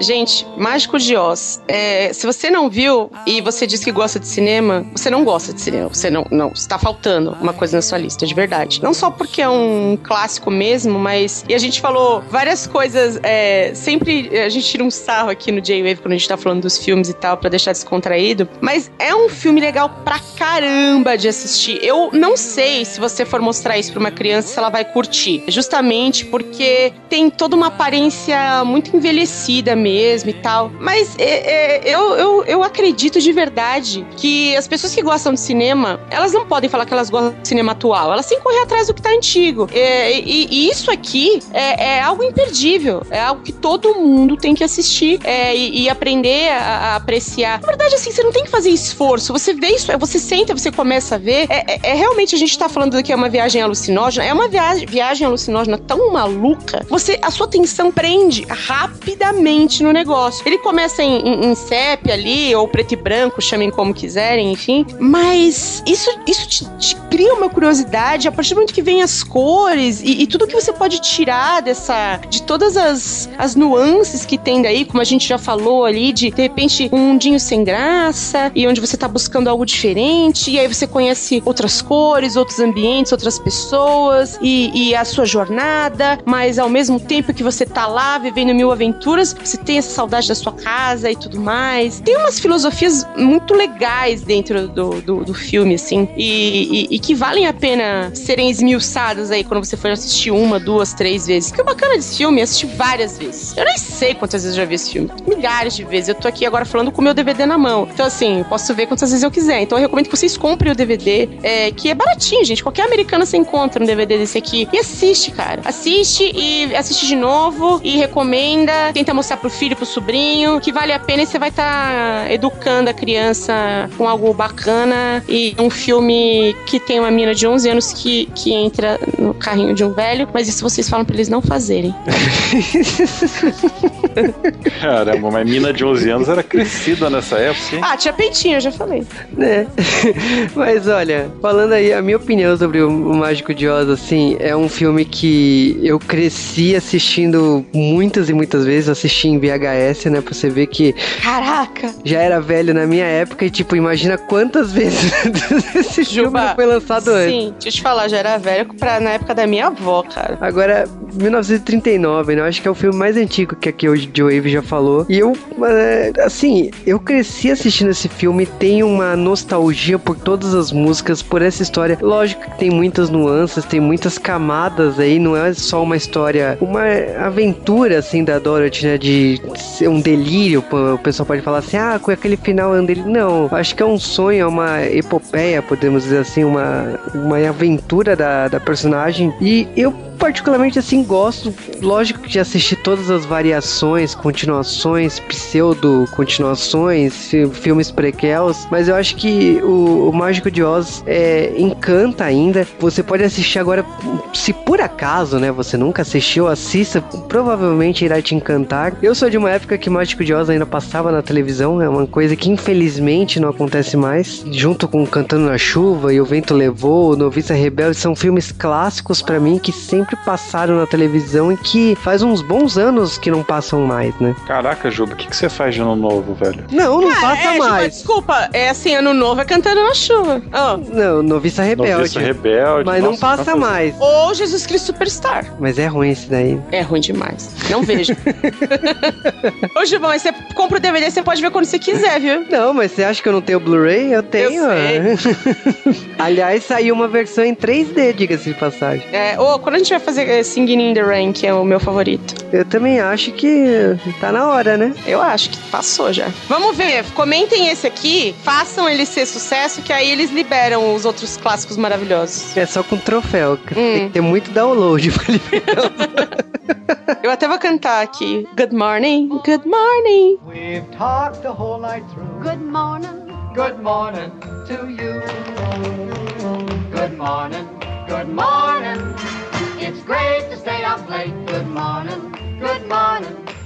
gente, Mágico de Oz. É, se você não viu e você diz que gosta de cinema, você não gosta de cinema. Você não, não, está faltando uma coisa na sua lista, de verdade. Não só porque é um clássico mesmo, mas. E a gente falou várias coisas. É, sempre a gente tira um sarro aqui no J-Wave quando a gente tá falando dos filmes e tal, para deixar descontraído. Mas é um filme legal pra caramba de assistir. Eu não sei se você for mostrar isso pra uma criança se ela vai curtir. Justamente porque tem toda uma aparência muito envelhecida mesmo e tal. Mas é, é, eu, eu, eu acredito de verdade que as pessoas que gostam de cinema, elas não podem falar que elas gostam de cinema atual. Elas têm que correr atrás do que tá antigo. É, e, e, isso aqui é, é, algo imperdível. É algo que todo mundo tem que assistir é, e, e, aprender a, a, apreciar. Na verdade, assim, você não tem que fazer esforço. Você vê isso, você senta, você começa a ver. É, é, realmente, a gente tá falando que é uma viagem alucinógena. É uma viagem, viagem alucinógena tão maluca. Você, a sua atenção prende rapidamente no negócio. Ele começa em, em, em sépia ali, ou preto e branco, chamem como quiserem, enfim. Mas isso, isso te, te cria uma curiosidade a partir do momento que vem as cores e, e, tudo que você pode tirar dessa. de todas as, as nuances que tem daí, como a gente já falou ali, de de repente um mundinho sem graça e onde você tá buscando algo diferente, e aí você conhece outras cores, outros ambientes, outras pessoas e, e a sua jornada, mas ao mesmo tempo que você tá lá vivendo mil aventuras, você tem essa saudade da sua casa e tudo mais. Tem umas filosofias muito legais dentro do, do, do filme, assim, e, e, e, que valem a pena serem esmiuçadas aí quando você for assistir uma, duas, três vezes. Porque o bacana desse filme é assistir várias vezes. Eu nem sei quantas vezes eu já vi esse filme. Milhares de vezes. Eu tô aqui agora falando com o meu DVD na mão. Então, assim, posso ver quantas vezes eu quiser. Então, eu recomendo que vocês comprem o DVD, é, que é baratinho, gente. Qualquer americana você encontra um DVD desse aqui. E assiste, cara. Assiste e assiste de novo e recomenda. Tenta mostrar pro filho, pro sobrinho, que vale a pena e você vai estar tá educando a criança com algo bacana. E um filme que tem uma menina de 11 anos que, que entra no carrinho de um velho, mas isso vocês falam pra eles não fazerem. [laughs] Caramba, mas mina de 11 anos era crescida nessa época, hein? Ah, tinha peitinho, eu já falei. Né? [laughs] Mas olha, falando aí, a minha opinião sobre o Mágico de Oz, assim, é um filme que eu cresci assistindo muitas e muitas vezes, assisti em VHS, né? Pra você ver que. Caraca! Já era velho na minha época e, tipo, imagina quantas [laughs] vezes esse Juba, filme foi lançado antes. Sim, deixa eu te falar, já era velho pra, na época da minha avó, cara. Agora, 1939, né? Eu acho que é o filme mais antigo que aqui hoje Joe Wave já falou. E eu, é, assim, eu cresci assistindo esse filme, tenho uma nostalgia por todas as músicas, por essa história. Lógico que tem muitas nuances, tem muitas camadas aí, não é só uma história, uma aventura, assim, da Dorothy, né? De ser um delírio. O pessoal pode falar assim, ah, com aquele final é um delírio. Não, acho que é um sonho, é uma epopeia, podemos dizer assim, uma, uma aventura da, da personagem. E eu particularmente assim gosto, lógico de assistir todas as variações, continuações, pseudo continuações, filmes prequels, mas eu acho que o, o Mágico de Oz é, encanta ainda. Você pode assistir agora, se por acaso, né, você nunca assistiu, assista, provavelmente irá te encantar. Eu sou de uma época que Mágico de Oz ainda passava na televisão, é uma coisa que infelizmente não acontece mais. Junto com Cantando na Chuva e O Vento Levou, Noviça Rebelde, são filmes clássicos para mim que sempre sempre passaram na televisão e que faz uns bons anos que não passam mais, né? Caraca, Juba, o que, que você faz de ano novo, velho? Não, não ah, passa é, mais. Juba, desculpa, é assim, ano novo é cantando na chuva. Oh. Não, Noviça Rebelde. Noviça Rebelde. Mas Nossa, não passa mais. Ou Jesus Cristo Superstar. Mas é ruim esse daí. É ruim demais. Não vejo. [laughs] [laughs] Ô, Gilvão, você compra o DVD, você pode ver quando você quiser, viu? Não, mas você acha que eu não tenho Blu-ray? Eu tenho. Eu [laughs] Aliás, saiu uma versão em 3D, diga-se de passagem. É, ô, quando a gente vai fazer eh, Singing in the Rain, que é o meu favorito? Eu também acho que tá na hora, né? Eu acho que passou já. Vamos ver, comentem esse aqui, façam ele ser sucesso, que aí eles liberam os outros clássicos maravilhosos. É só com troféu. Hum. Tem que ter muito download pra liberar. [laughs] Eu até vou cantar aqui. Good morning, good morning. We've talked the whole night through. Good morning. Good morning to you. Good morning, good morning. It's great to stay up late. Good morning, good morning